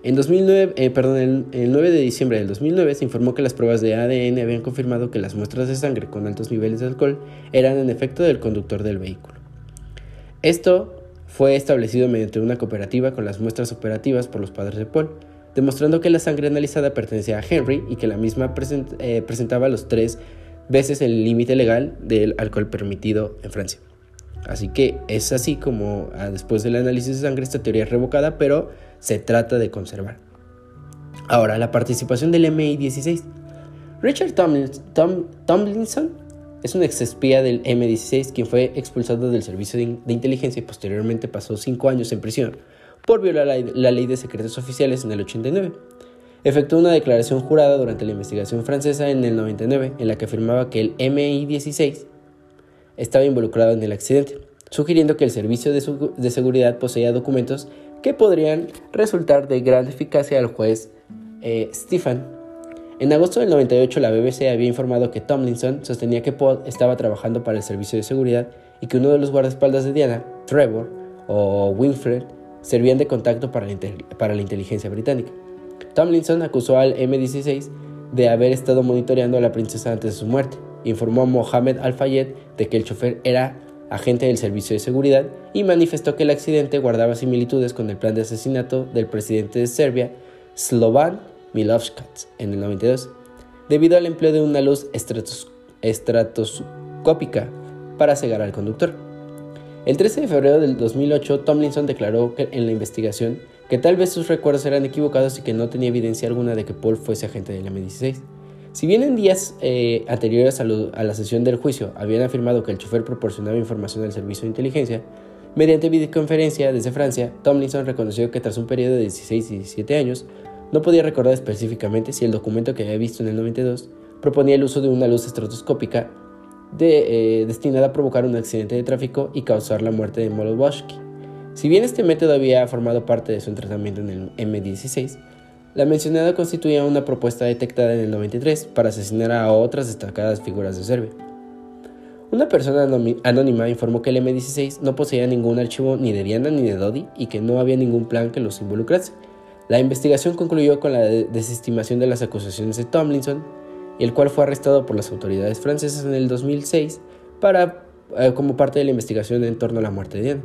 En 2009, eh, perdón, el, 9 de diciembre del 2009 se informó que las pruebas de ADN habían confirmado que las muestras de sangre con altos niveles de alcohol eran en efecto del conductor del vehículo. Esto fue establecido mediante una cooperativa con las muestras operativas por los padres de Paul, demostrando que la sangre analizada pertenecía a Henry y que la misma eh, presentaba los tres veces el límite legal del alcohol permitido en Francia. Así que es así como ah, después del análisis de sangre esta teoría es revocada, pero se trata de conservar. Ahora, la participación del MI-16. Richard Tomlinson es un ex espía del M-16 quien fue expulsado del servicio de, inteligencia y posteriormente pasó cinco años en prisión por violar la, la, ley de secretos oficiales en el 89. Efectuó una declaración jurada durante la investigación francesa en el 99 en la que afirmaba que el MI-16 estaba involucrado en el accidente, sugiriendo que el servicio de, seguridad poseía documentos que podrían resultar de gran eficacia al juez eh, Stephen. En agosto del 98 la BBC había informado que Tomlinson sostenía que Paul estaba trabajando para el servicio de seguridad y que uno de los guardaespaldas de Diana, Trevor o Winfred, servían de contacto para la, para la inteligencia británica. Tomlinson acusó al M16 de haber estado monitoreando a la princesa antes de su muerte informó a Mohamed Al-Fayed de que el chofer era agente del servicio de seguridad y manifestó que el accidente guardaba similitudes con el plan de asesinato del presidente de Serbia, Slovan Milosevic, en el 92, debido al empleo de una luz estratoscópica para cegar al conductor. El 13 de febrero del 2008, Tomlinson declaró en la investigación que tal vez sus recuerdos eran equivocados y que no tenía evidencia alguna de que Paul fuese agente del M16. Si bien en días eh, anteriores a, la sesión del juicio habían afirmado que el chofer proporcionaba información al servicio de inteligencia, mediante videoconferencia desde Francia, Tomlinson reconoció que tras un periodo de 16 y 17 años, no podía recordar específicamente si el documento que había visto en el 92 proponía el uso de una luz estrotoscópica de, eh, destinada a provocar un accidente de tráfico y causar la muerte de Molotowski. Si bien este método había formado parte de su entrenamiento en el M16, la mencionada constituía una propuesta detectada en el 93 para asesinar a otras destacadas figuras de Serbia. Una persona anónima informó que el M16 no poseía ningún archivo ni de Diana ni de Dodi y que no había ningún plan que los involucrase. La investigación concluyó con la desestimación de las acusaciones de Tomlinson, el cual fue arrestado por las autoridades francesas en el 2006 para, eh, como parte de la investigación en torno a la muerte de Diana.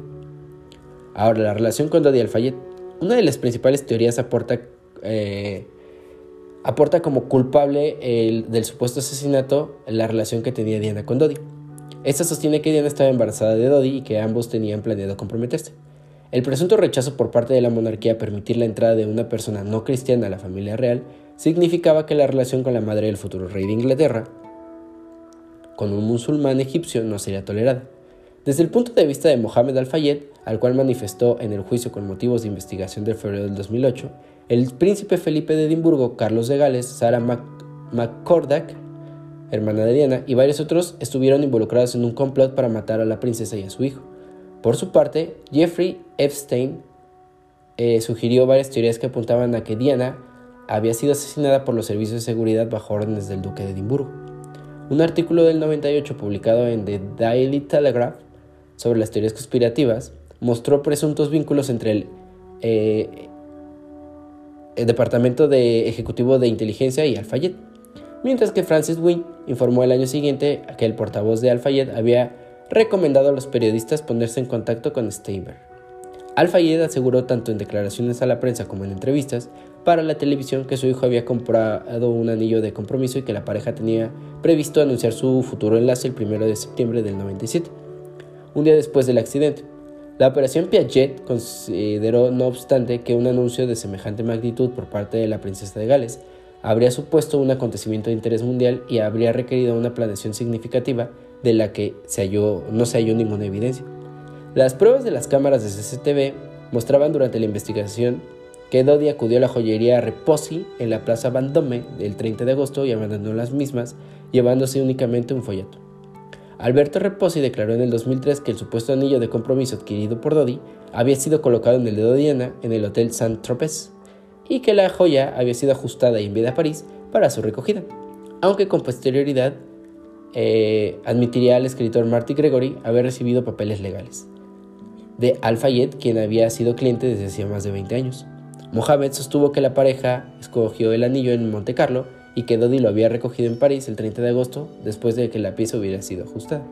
Ahora, la relación con Dodi Al-Fayed. Una de las principales teorías aporta eh, aporta como culpable del supuesto asesinato la relación que tenía Diana con Dodi. Esta sostiene que Diana estaba embarazada de Dodi y que ambos tenían planeado comprometerse. El presunto rechazo por parte de la monarquía a permitir la entrada de una persona no cristiana a la familia real significaba que la relación con la madre del futuro rey de Inglaterra, con un musulmán egipcio, no sería tolerada. Desde el punto de vista de Mohamed Al-Fayed, al cual manifestó en el juicio con motivos de investigación del febrero del 2008, el príncipe Felipe de Edimburgo, Carlos de Gales, Sarah McCordack, hermana de Diana, y varios otros estuvieron involucrados en un complot para matar a la princesa y a su hijo. Por su parte, Jeffrey Epstein eh, sugirió varias teorías que apuntaban a que Diana había sido asesinada por los servicios de seguridad bajo órdenes del duque de Edimburgo. Un artículo del 98 publicado en The Daily Telegraph sobre las teorías conspirativas mostró presuntos vínculos entre el eh, el Departamento de Ejecutivo de Inteligencia y Al-Fayed, mientras que Francis Wynne informó el año siguiente que el portavoz de Al-Fayed había recomendado a los periodistas ponerse en contacto con Steinberg. Al-Fayed aseguró tanto en declaraciones a la prensa como en entrevistas para la televisión que su hijo había comprado un anillo de compromiso y que la pareja tenía previsto anunciar su futuro enlace el 1 de septiembre del 97, un día después del accidente. La operación Piaget consideró, no obstante, que un anuncio de semejante magnitud por parte de la princesa de Gales habría supuesto un acontecimiento de interés mundial y habría requerido una planeación significativa de la que no se halló ninguna evidencia. Las pruebas de las cámaras de CCTV mostraban durante la investigación que Dodi acudió a la joyería Reposi en la Plaza Vendôme el 30 de agosto y abandonó las mismas, llevándose únicamente un folleto. Alberto Reposi declaró en el 2003 que el supuesto anillo de compromiso adquirido por Dodi había sido colocado en el dedo de Diana en el Hotel Saint-Tropez y que la joya había sido ajustada y enviada a París para su recogida. aunque con posterioridad eh, admitiría al escritor Marty Gregory haber recibido papeles legales de Al-Fayed, quien había sido cliente desde hacía más de 20 años. Mohamed sostuvo que la pareja escogió el anillo en Monte Carlo y que Dodi lo había recogido en París el 30 de agosto después de que la pieza hubiera sido ajustada.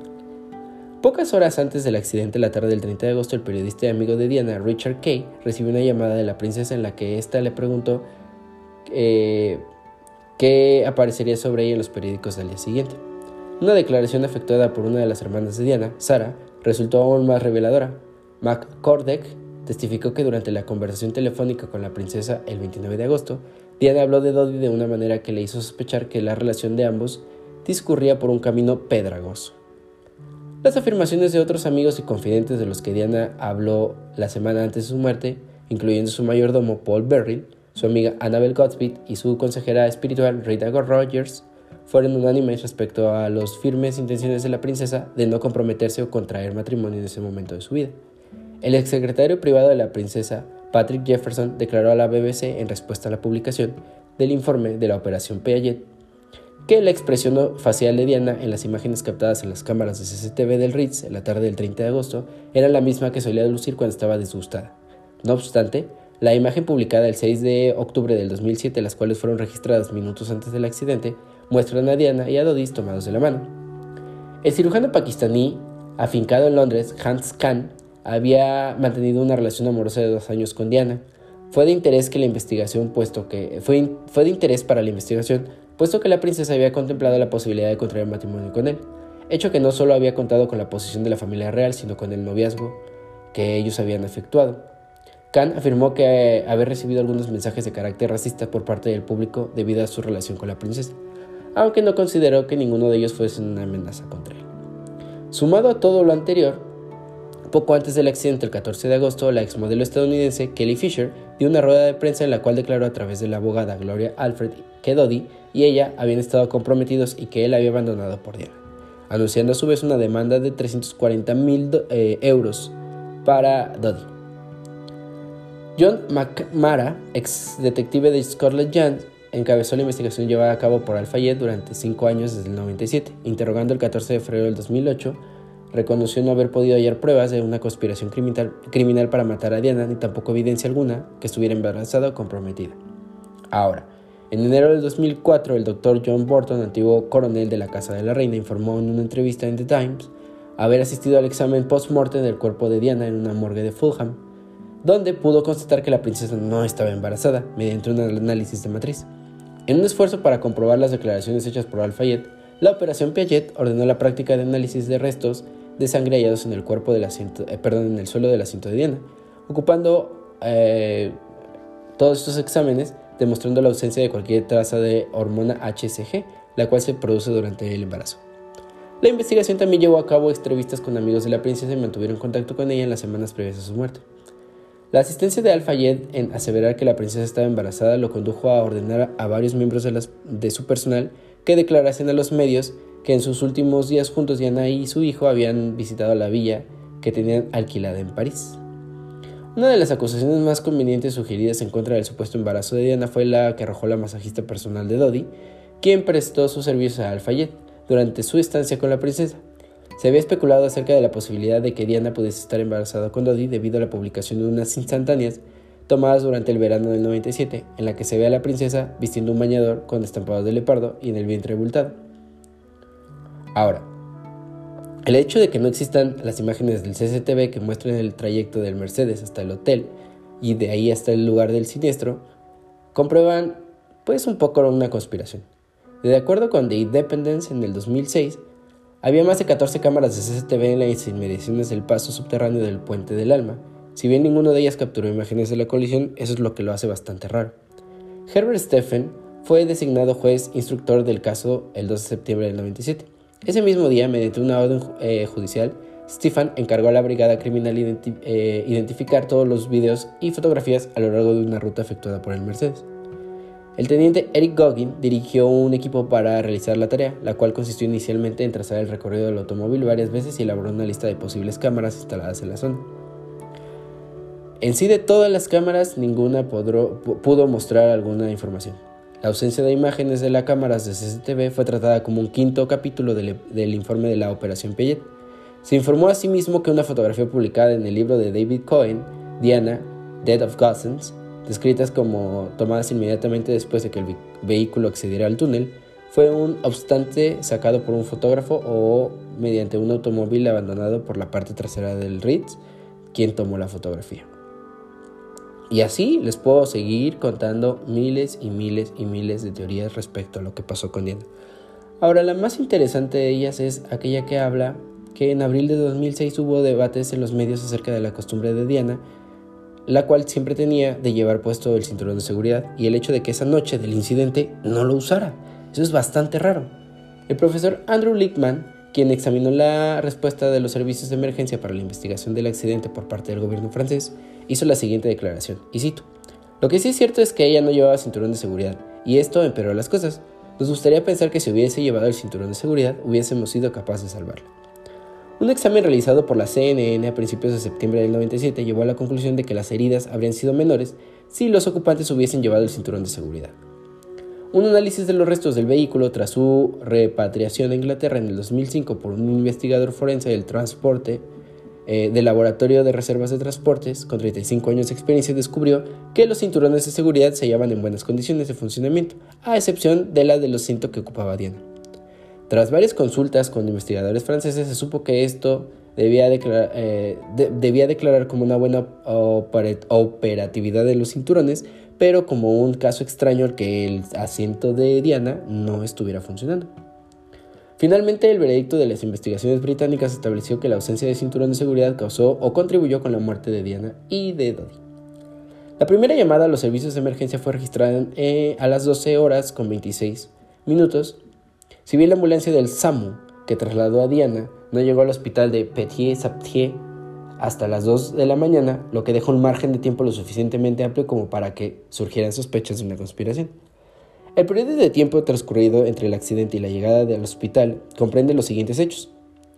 Pocas horas antes del accidente, la tarde del 30 de agosto, el periodista y amigo de Diana, Richard Kay, recibió una llamada de la princesa en la que ésta le preguntó eh, qué aparecería sobre ella en los periódicos del día siguiente. Una declaración efectuada por una de las hermanas de Diana, Sara, resultó aún más reveladora. McCordeck testificó que durante la conversación telefónica con la princesa el 29 de agosto, Diana habló de Dodi de una manera que le hizo sospechar que la relación de ambos discurría por un camino pedragoso. Las afirmaciones de otros amigos y confidentes de los que Diana habló la semana antes de su muerte, incluyendo su mayordomo Paul Berry, su amiga Annabel Godspeed y su consejera espiritual Rita Rogers, fueron unánimes respecto a las firmes intenciones de la princesa de no comprometerse o contraer matrimonio en ese momento de su vida. El exsecretario privado de la princesa, Patrick Jefferson, declaró a la BBC en respuesta a la publicación del informe de la Operación Piaget que la expresión facial de Diana en las imágenes captadas en las cámaras de CCTV del Ritz en la tarde del 30 de agosto era la misma que solía lucir cuando estaba disgustada. No obstante, la imagen publicada el 6 de octubre del 2007, las cuales fueron registradas minutos antes del accidente, muestran a Diana y a Dodis tomados de la mano. El cirujano pakistaní, afincado en Londres, Hans Khan, había mantenido una relación amorosa de dos años con Diana. Fue de interés que la investigación, puesto que fue, fue de interés para la investigación, puesto que la princesa había contemplado la posibilidad de contraer matrimonio con él, hecho que no solo había contado con la posición de la familia real, sino con el noviazgo que ellos habían efectuado. Khan afirmó que haber recibido algunos mensajes de carácter racista por parte del público debido a su relación con la princesa, aunque no consideró que ninguno de ellos fuese una amenaza contra él. Sumado a todo lo anterior, poco antes del accidente, el 14 de agosto, la exmodelo estadounidense Kelly Fisher dio una rueda de prensa en la cual declaró a través de la abogada Gloria Alfred que Dodi y ella habían estado comprometidos y que él había abandonado por Diana, anunciando a su vez una demanda de 340 mil eh, euros para Dodi. John McMara, ex detective de Scotland Yard, encabezó la investigación llevada a cabo por Al-Fayed durante cinco años desde el 97, interrogando el 14 de febrero del 2008 reconoció no haber podido hallar pruebas de una conspiración criminal, para matar a Diana, ni tampoco evidencia alguna que estuviera embarazada o comprometida. Ahora, en enero del 2004, el doctor John Burton, antiguo coronel de la Casa de la Reina, informó en una entrevista en The Times haber asistido al examen post-mortem del cuerpo de Diana en una morgue de Fulham, donde pudo constatar que la princesa no estaba embarazada mediante un análisis de matriz. En un esfuerzo para comprobar las declaraciones hechas por Al-Fayed, la operación Piaget ordenó la práctica de análisis de restos de sangre hallados en el cuerpo del asiento, eh, en el suelo del asiento de Diana, ocupando eh, todos estos exámenes demostrando la ausencia de cualquier traza de hormona HCG, la cual se produce durante el embarazo. La investigación también llevó a cabo entrevistas con amigos de la princesa y mantuvieron contacto con ella en las semanas previas a su muerte. La asistencia de Al-Fayed en aseverar que la princesa estaba embarazada lo condujo a ordenar a varios miembros de, de su personal que declarasen a los medios que en sus últimos días juntos Diana y su hijo habían visitado la villa que tenían alquilada en París. Una de las acusaciones más convenientes sugeridas en contra del supuesto embarazo de Diana fue la que arrojó la masajista personal de Dodi, quien prestó sus servicios a Alfayet durante su estancia con la princesa. Se había especulado acerca de la posibilidad de que Diana pudiese estar embarazada con Dodi debido a la publicación de unas instantáneas tomadas durante el verano del 97, en la que se ve a la princesa vistiendo un bañador con estampados de leopardo y en el vientre abultado. Ahora, el hecho de que no existan las imágenes del CCTV que muestren el trayecto del Mercedes hasta el hotel y de ahí hasta el lugar del siniestro, comprueban pues un poco una conspiración. De acuerdo con The Independence en el 2006, había más de 14 cámaras de CCTV en las inmediaciones del paso subterráneo del Puente del Alma. Si bien ninguno de ellas capturó imágenes de la colisión, eso es lo que lo hace bastante raro. Herbert Steffen fue designado juez instructor del caso el 2 de septiembre del 97. Ese mismo día, mediante una orden eh, judicial, Stefan encargó a la brigada criminal eh, identificar todos los videos y fotografías a lo largo de una ruta efectuada por el Mercedes. El teniente Eric Goggin dirigió un equipo para realizar la tarea, la cual consistió inicialmente en trazar el recorrido del automóvil varias veces y elaboró una lista de posibles cámaras instaladas en la zona. En sí de todas las cámaras, ninguna pudo mostrar alguna información. La ausencia de imágenes de las cámaras de CCTV fue tratada como un quinto capítulo del, informe de la Operación Piaget. Se informó asimismo que una fotografía publicada en el libro de David Cohen, Diana, Dead of Cousins, descritas como tomadas inmediatamente después de que el vehículo accediera al túnel, fue un obstante sacado por un fotógrafo o mediante un automóvil abandonado por la parte trasera del Ritz, quien tomó la fotografía. Y así les puedo seguir contando miles y miles y miles de teorías respecto a lo que pasó con Diana. Ahora, la más interesante de ellas es aquella que habla que en abril de 2006 hubo debates en los medios acerca de la costumbre de Diana, la cual siempre tenía de llevar puesto el cinturón de seguridad y el hecho de que esa noche del incidente no lo usara. Eso es bastante raro. El profesor Andrew Lickman, quien examinó la respuesta de los servicios de emergencia para la investigación del accidente por parte del gobierno francés, hizo la siguiente declaración, y cito, Lo que sí es cierto es que ella no llevaba cinturón de seguridad, y esto empeoró las cosas. Nos gustaría pensar que si hubiese llevado el cinturón de seguridad, hubiésemos sido capaces de salvarla. Un examen realizado por la CNN a principios de septiembre del 97 llevó a la conclusión de que las heridas habrían sido menores si los ocupantes hubiesen llevado el cinturón de seguridad. Un análisis de los restos del vehículo tras su repatriación a Inglaterra en el 2005 por un investigador forense del transporte eh, del Laboratorio de Reservas de Transportes, con 35 años de experiencia, descubrió que los cinturones de seguridad se hallaban en buenas condiciones de funcionamiento, a excepción de la de los cintos que ocupaba Diana. Tras varias consultas con investigadores franceses, se supo que esto debía declarar, eh, como una buena operatividad de los cinturones, pero como un caso extraño que el asiento de Diana no estuviera funcionando. Finalmente, el veredicto de las investigaciones británicas estableció que la ausencia de cinturón de seguridad causó o contribuyó con la muerte de Diana y de Dodi. La primera llamada a los servicios de emergencia fue registrada eh, a las 12 horas con 26 minutos. Si bien la ambulancia del SAMU que trasladó a Diana no llegó al hospital de Petit-Saptier hasta las 2 de la mañana, lo que dejó un margen de tiempo lo suficientemente amplio como para que surgieran sospechas de una conspiración. El periodo de tiempo transcurrido entre el accidente y la llegada del hospital comprende los siguientes hechos.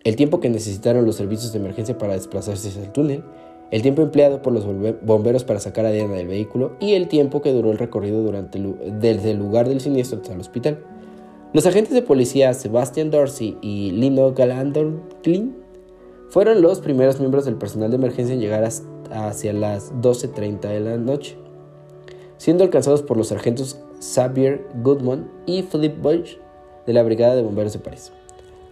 El tiempo que necesitaron los servicios de emergencia para desplazarse hacia el túnel, el tiempo empleado por los bomberos para sacar a Diana del vehículo y el tiempo que duró el recorrido desde el lugar del siniestro hasta el hospital. Los agentes de policía Sebastian Dorsey y Lino Galandorklin fueron los primeros miembros del personal de emergencia en llegar hacia las 12.30 de la noche, siendo alcanzados por los sargentos Xavier Goodman y Philip Boyce de la Brigada de Bomberos de París.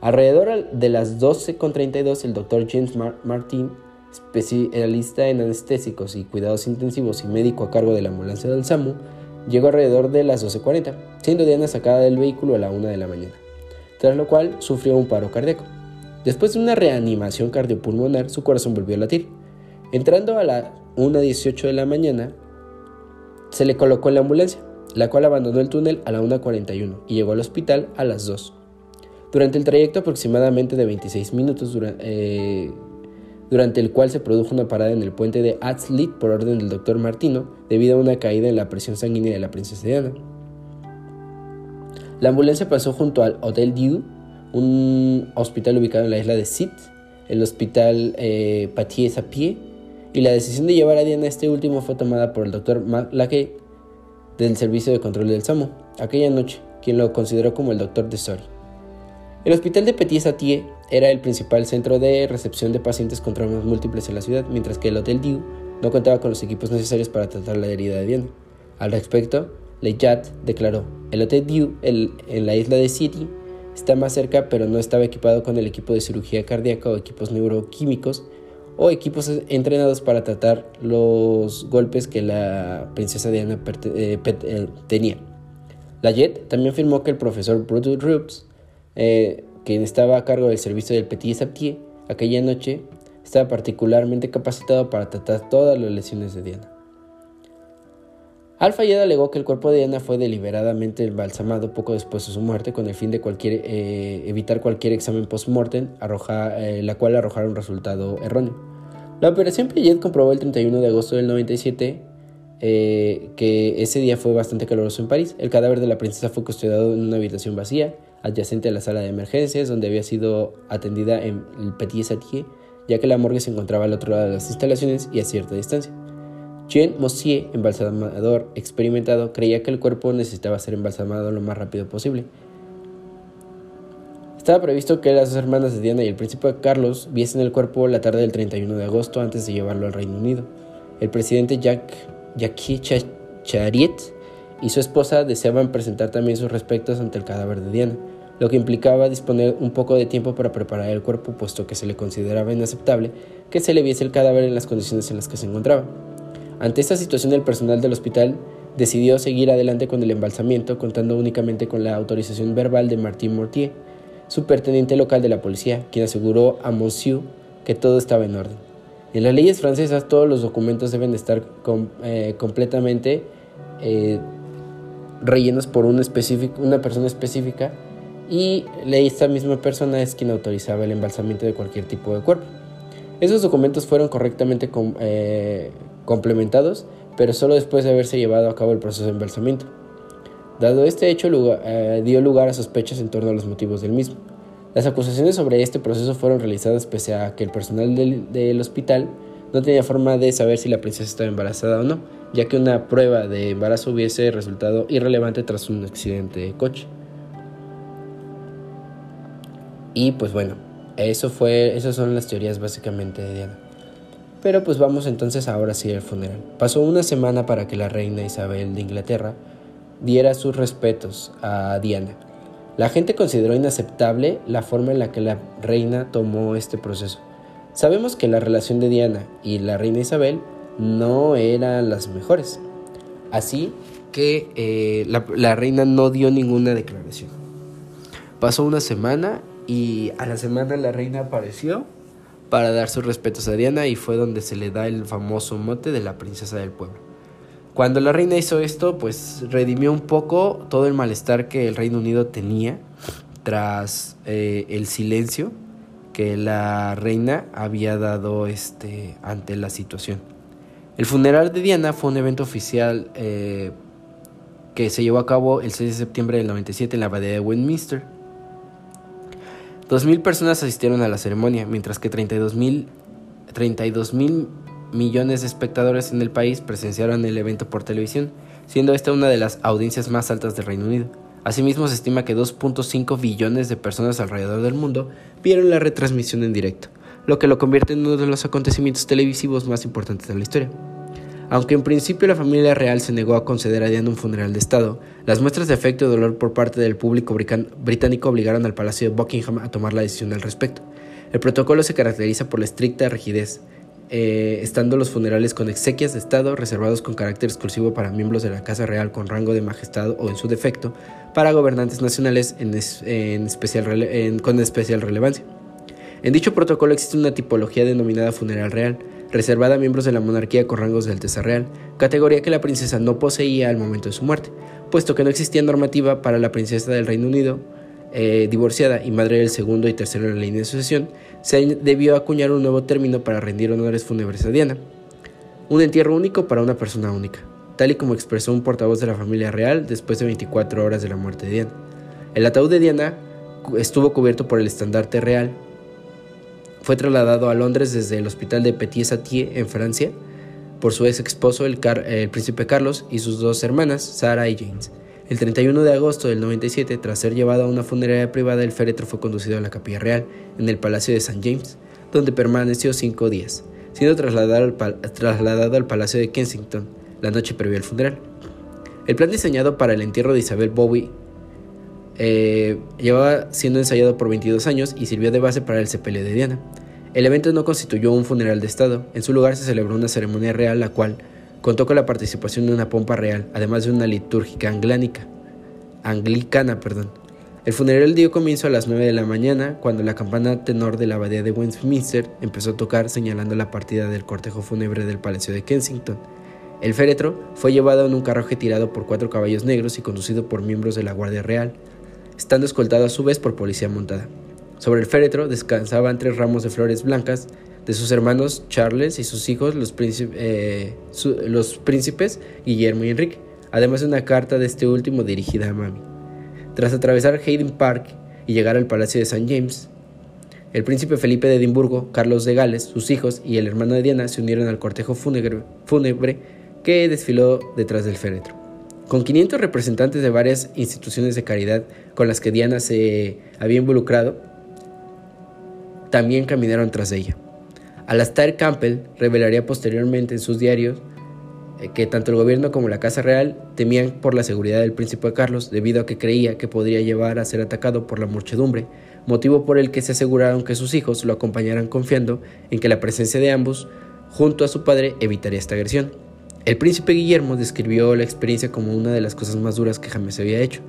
Alrededor de las 12.32, el doctor James Martin, especialista en anestésicos y cuidados intensivos y médico a cargo de la ambulancia del SAMU, llegó alrededor de las 12.40, siendo Diana sacada del vehículo a la 1 de la mañana, tras lo cual sufrió un paro cardíaco. Después de una reanimación cardiopulmonar, su corazón volvió a latir. Entrando a la 1.18 de la mañana, se le colocó en la ambulancia la cual abandonó el túnel a la 1.41 y llegó al hospital a las 2. Durante el trayecto aproximadamente de 26 minutos, eh, durante el cual se produjo una parada en el puente de Atzlit por orden del doctor Martino, debido a una caída en la presión sanguínea de la princesa Diana. La ambulancia pasó junto al Hotel Dieu, un hospital ubicado en la isla de Sit, el hospital eh, Patier-Sapie, y la decisión de llevar a Diana a este último fue tomada por el doctor Laquet, del Servicio de Control del SAMU, aquella noche, quien lo consideró como el doctor de Sori. El hospital de Petit Satie era el principal centro de recepción de pacientes con traumas múltiples en la ciudad, mientras que el Hotel Dieu no contaba con los equipos necesarios para tratar la herida de Diana. Al respecto, Leyat declaró, el Hotel Dieu en la isla de City está más cerca pero no estaba equipado con el equipo de cirugía cardíaca o equipos neuroquímicos o equipos entrenados para tratar los golpes que la princesa Diana eh, eh, tenía. La Jet también afirmó que el profesor Brutus Rupes, eh, quien estaba a cargo del servicio del Petit Saptier aquella noche, estaba particularmente capacitado para tratar todas las lesiones de Diana. Al-Fayed alegó que el cuerpo de Diana fue deliberadamente embalsamado poco después de su muerte con el fin de cualquier, eh, evitar cualquier examen post-mortem, eh, la cual arrojara un resultado erróneo. La operación Piaget comprobó el 31 de agosto del 97 eh, que ese día fue bastante caluroso en París. El cadáver de la princesa fue custodiado en una habitación vacía, adyacente a la sala de emergencias, donde había sido atendida en el Petit Satier, ya que la morgue se encontraba al otro lado de las instalaciones y a cierta distancia. Jean Mossier, embalsamador experimentado, creía que el cuerpo necesitaba ser embalsamado lo más rápido posible. Estaba previsto que las dos hermanas de Diana y el príncipe Carlos viesen el cuerpo la tarde del 31 de agosto antes de llevarlo al Reino Unido. El presidente Jacques Chariot y su esposa deseaban presentar también sus respetos ante el cadáver de Diana, lo que implicaba disponer un poco de tiempo para preparar el cuerpo, puesto que se le consideraba inaceptable que se le viese el cadáver en las condiciones en las que se encontraba. Ante esta situación, el personal del hospital decidió seguir adelante con el embalsamiento, contando únicamente con la autorización verbal de Martin Mortier, superteniente local de la policía, quien aseguró a Monsieur que todo estaba en orden. En las leyes francesas todos los documentos deben estar eh, completamente eh, rellenos por una persona específica y esta misma persona es quien autorizaba el embalsamiento de cualquier tipo de cuerpo. Esos documentos fueron correctamente eh, complementados, pero solo después de haberse llevado a cabo el proceso de embalsamiento. Dado este hecho, eh, dio lugar a sospechas en torno a los motivos del mismo. Las acusaciones sobre este proceso fueron realizadas pese a que el personal del hospital no tenía forma de saber si la princesa estaba embarazada o no, ya que una prueba de embarazo hubiese resultado irrelevante tras un accidente de coche. Y pues bueno, eso fue, esas son las teorías básicamente de Diana. Pero pues vamos entonces ahora sí al funeral. Pasó una semana para que la reina Isabel de Inglaterra diera sus respetos a Diana. La gente consideró inaceptable la forma en la que la reina tomó este proceso. Sabemos que la relación de Diana y la reina Isabel no eran las mejores. Así que eh, la, reina no dio ninguna declaración. Pasó una semana y a la semana la reina apareció para dar sus respetos a Diana y fue donde se le da el famoso mote de la princesa del pueblo. Cuando la reina hizo esto, pues redimió un poco todo el malestar que el Reino Unido tenía tras eh, el silencio que la reina había dado este, ante la situación. El funeral de Diana fue un evento oficial eh, que se llevó a cabo el 6 de septiembre del 97 en la abadía de Westminster. 2.000 personas asistieron a la ceremonia, mientras que 32.000 32 millones de espectadores en el país presenciaron el evento por televisión, siendo esta una de las audiencias más altas del Reino Unido. Asimismo, se estima que 2.5 billones de personas alrededor del mundo vieron la retransmisión en directo lo que lo convierte en uno de los acontecimientos televisivos más importantes de la historia. Aunque en principio la familia real se negó a conceder a Diana un funeral de Estado, las muestras de afecto y dolor por parte del público británico obligaron al Palacio de Buckingham a tomar la decisión al respecto. El protocolo se caracteriza por la estricta rigidez, eh, estando los funerales con exequias de Estado reservados con carácter exclusivo para miembros de la Casa Real con rango de majestad o en su defecto, para gobernantes nacionales con especial relevancia. En dicho protocolo existe una tipología denominada funeral real, reservada a miembros de la monarquía con rangos de Alteza Real, categoría que la princesa no poseía al momento de su muerte, puesto que no existía normativa para la princesa del Reino Unido, eh, divorciada y madre del segundo y tercero en la línea de sucesión, se debió acuñar un nuevo término para rendir honores fúnebres a Diana. Un entierro único para una persona única, tal y como expresó un portavoz de la familia real después de 24 horas de la muerte de Diana. El ataúd de Diana estuvo cubierto por el estandarte real fue trasladado a Londres desde el hospital de Petit Satier en Francia por su ex esposo, el, príncipe Carlos, y sus dos hermanas, Sarah y James. El 31 de agosto del 97, tras ser llevado a una funeraria privada, el féretro fue conducido a la Capilla Real, en el Palacio de St. James, donde permaneció cinco días, siendo trasladado trasladado al Palacio de Kensington la noche previa al funeral. El plan diseñado para el entierro de Isabel Bowie eh, llevaba siendo ensayado por 22 años y sirvió de base para el sepelio de Diana. El evento no constituyó un funeral de Estado, en su lugar se celebró una ceremonia real la cual contó con la participación de una pompa real, además de una litúrgica anglánica, anglicana. Perdón. El funeral dio comienzo a las 9 de la mañana, cuando la campana tenor de la abadía de Westminster empezó a tocar señalando la partida del cortejo fúnebre del Palacio de Kensington. El féretro fue llevado en un carruaje tirado por cuatro caballos negros y conducido por miembros de la Guardia Real, estando escoltado a su vez por policía montada. Sobre el féretro descansaban tres ramos de flores blancas de sus hermanos Charles y sus hijos, los, eh, príncipes Guillermo y Enrique, además de una carta de este último dirigida a Mami. Tras atravesar Hayden Park y llegar al Palacio de St. James, el príncipe Felipe de Edimburgo, Carlos de Gales, sus hijos y el hermano de Diana se unieron al cortejo fúnebre que desfiló detrás del féretro. Con 500 representantes de varias instituciones de caridad con las que Diana se había involucrado, también caminaron tras ella. Alastair Campbell revelaría posteriormente en sus diarios eh, que tanto el gobierno como la Casa Real temían por la seguridad del príncipe Carlos debido a que creía que podría llevar a ser atacado por la muchedumbre, motivo por el que se aseguraron que sus hijos lo acompañaran confiando en que la presencia de ambos junto a su padre evitaría esta agresión. El príncipe Guillermo describió la experiencia como una de las cosas más duras que jamás se había hecho,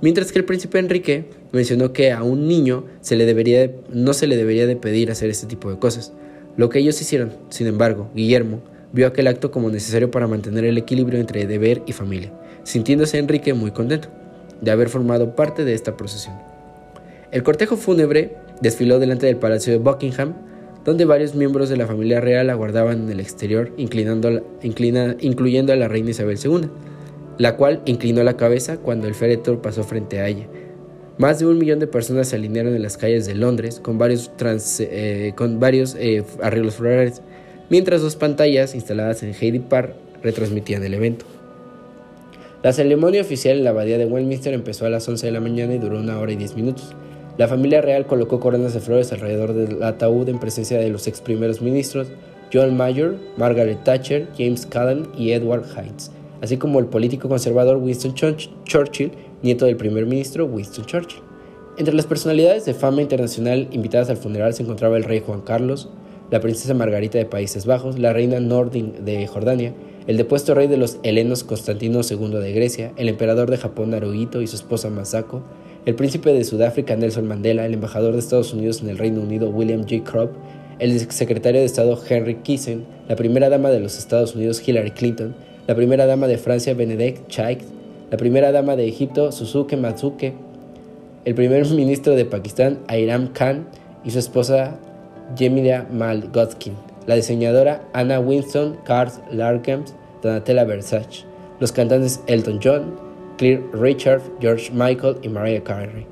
mientras que el príncipe Enrique mencionó que a un niño se le debería no se le debería de pedir hacer este tipo de cosas, lo que ellos hicieron. Sin embargo, Guillermo vio aquel acto como necesario para mantener el equilibrio entre deber y familia, sintiéndose Enrique muy contento de haber formado parte de esta procesión. El cortejo fúnebre desfiló delante del Palacio de Buckingham, donde varios miembros de la familia real aguardaban en el exterior, inclinando, incluyendo a la reina Isabel II, la cual inclinó la cabeza cuando el féretro pasó frente a ella. Más de un millón de personas se alinearon en las calles de Londres con varios, eh, con varios eh, arreglos florales, mientras dos pantallas instaladas en Heidi Park retransmitían el evento. La ceremonia oficial en la abadía de Westminster empezó a las 11 de la mañana y duró una hora y 10 minutos. La familia real colocó coronas de flores alrededor del ataúd en presencia de los ex primeros ministros John Mayer, Margaret Thatcher, James Callum y Edward Hines, así como el político conservador Winston Churchill, nieto del primer ministro Winston Churchill. Entre las personalidades de fama internacional invitadas al funeral se encontraba el rey Juan Carlos, la princesa Margarita de Países Bajos, la reina Nordin de Jordania, el depuesto rey de los helenos Constantino II de Grecia, el emperador de Japón Naruhito y su esposa Masako, el príncipe de Sudáfrica Nelson Mandela, el embajador de Estados Unidos en el Reino Unido William J. Kropp, el secretario de Estado Henry Kissinger, la primera dama de los Estados Unidos Hillary Clinton, la primera dama de Francia Benedek Chaik, la primera dama de Egipto Suzuke Matsuke, el primer [LAUGHS] ministro de Pakistán Airam Khan y su esposa Jemila Malgotkin, la diseñadora Anna Winston, Karl Larkens, Donatella Versace, los cantantes Elton John, Claire Richard, George Michael y Mariah Carey,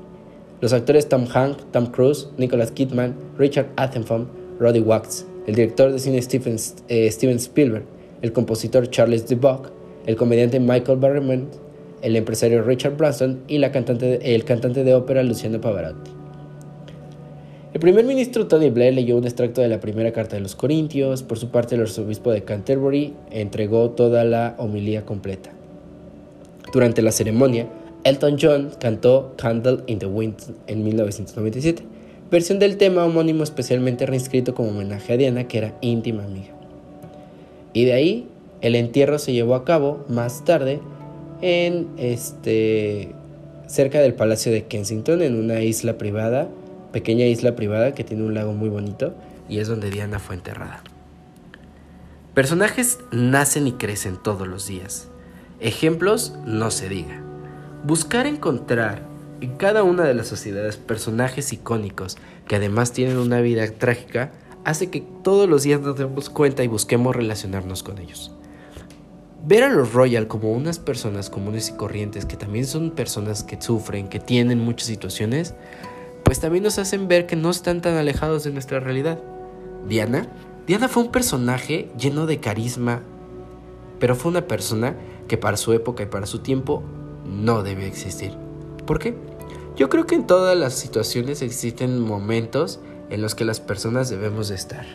los actores Tom Hanks, Tom Cruise, Nicholas Kidman, Richard Attenborough, Roddy Wax, el director de cine Steven, eh, Spielberg, el compositor Charles Duboc, el comediante Michael Berryman, el empresario Richard Branson y la cantante, el cantante de ópera Luciano Pavarotti. El primer ministro Tony Blair leyó un extracto de la primera carta de los Corintios. Por su parte, el arzobispo de Canterbury entregó toda la homilía completa. Durante la ceremonia, Elton John cantó Candle in the Wind en 1997, versión del tema homónimo especialmente reinscrito como homenaje a Diana, que era íntima amiga. Y de ahí, el entierro se llevó a cabo más tarde en este cerca del Palacio de Kensington, en una isla privada pequeña isla privada que tiene un lago muy bonito y es donde Diana fue enterrada. Personajes nacen y crecen todos los días. Ejemplos no se diga. Buscar encontrar en cada una de las sociedades personajes icónicos que además tienen una vida trágica hace que todos los días nos demos cuenta y busquemos relacionarnos con ellos. Ver a los Royal como unas personas comunes y corrientes que también son personas que sufren, que tienen muchas situaciones, pues también nos hacen ver que no están tan alejados de nuestra realidad. Diana, Diana fue un personaje lleno de carisma, pero fue una persona que para su época y para su tiempo no debe existir. ¿Por qué? Yo creo que en todas las situaciones existen momentos en los que las personas debemos de estar.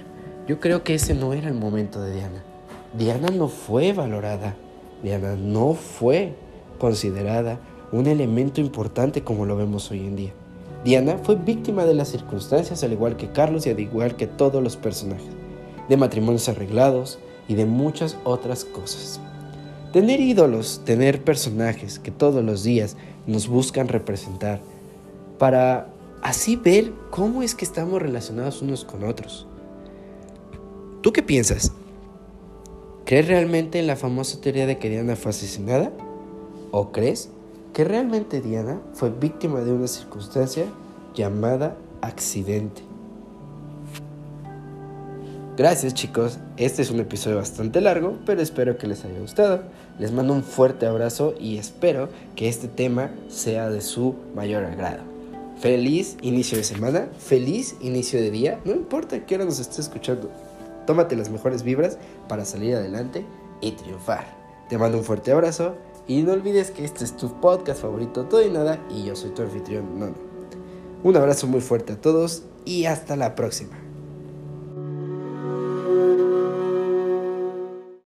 Yo creo que ese no era el momento de Diana. Diana no fue valorada. Diana no fue considerada un elemento importante como lo vemos hoy en día. Diana fue víctima de las circunstancias al igual que Carlos y al igual que todos los personajes, de matrimonios arreglados y de muchas otras cosas. Tener ídolos, tener personajes que todos los días nos buscan representar para así ver cómo es que estamos relacionados unos con otros. ¿Tú qué piensas? ¿Crees realmente en la famosa teoría de que Diana fue asesinada? ¿O crees que realmente Diana fue víctima de una circunstancia llamada accidente. Gracias chicos, este es un episodio bastante largo, pero espero que les haya gustado. Les mando un fuerte abrazo y espero que este tema sea de su mayor agrado. Feliz inicio de semana, feliz inicio de día, no importa qué hora nos estés escuchando. Tómate las mejores vibras para salir adelante y triunfar. Te mando un fuerte abrazo y no olvides que este es tu podcast favorito, todo y nada, y yo soy tu anfitrión, no, no. Un abrazo muy fuerte a todos y hasta la próxima.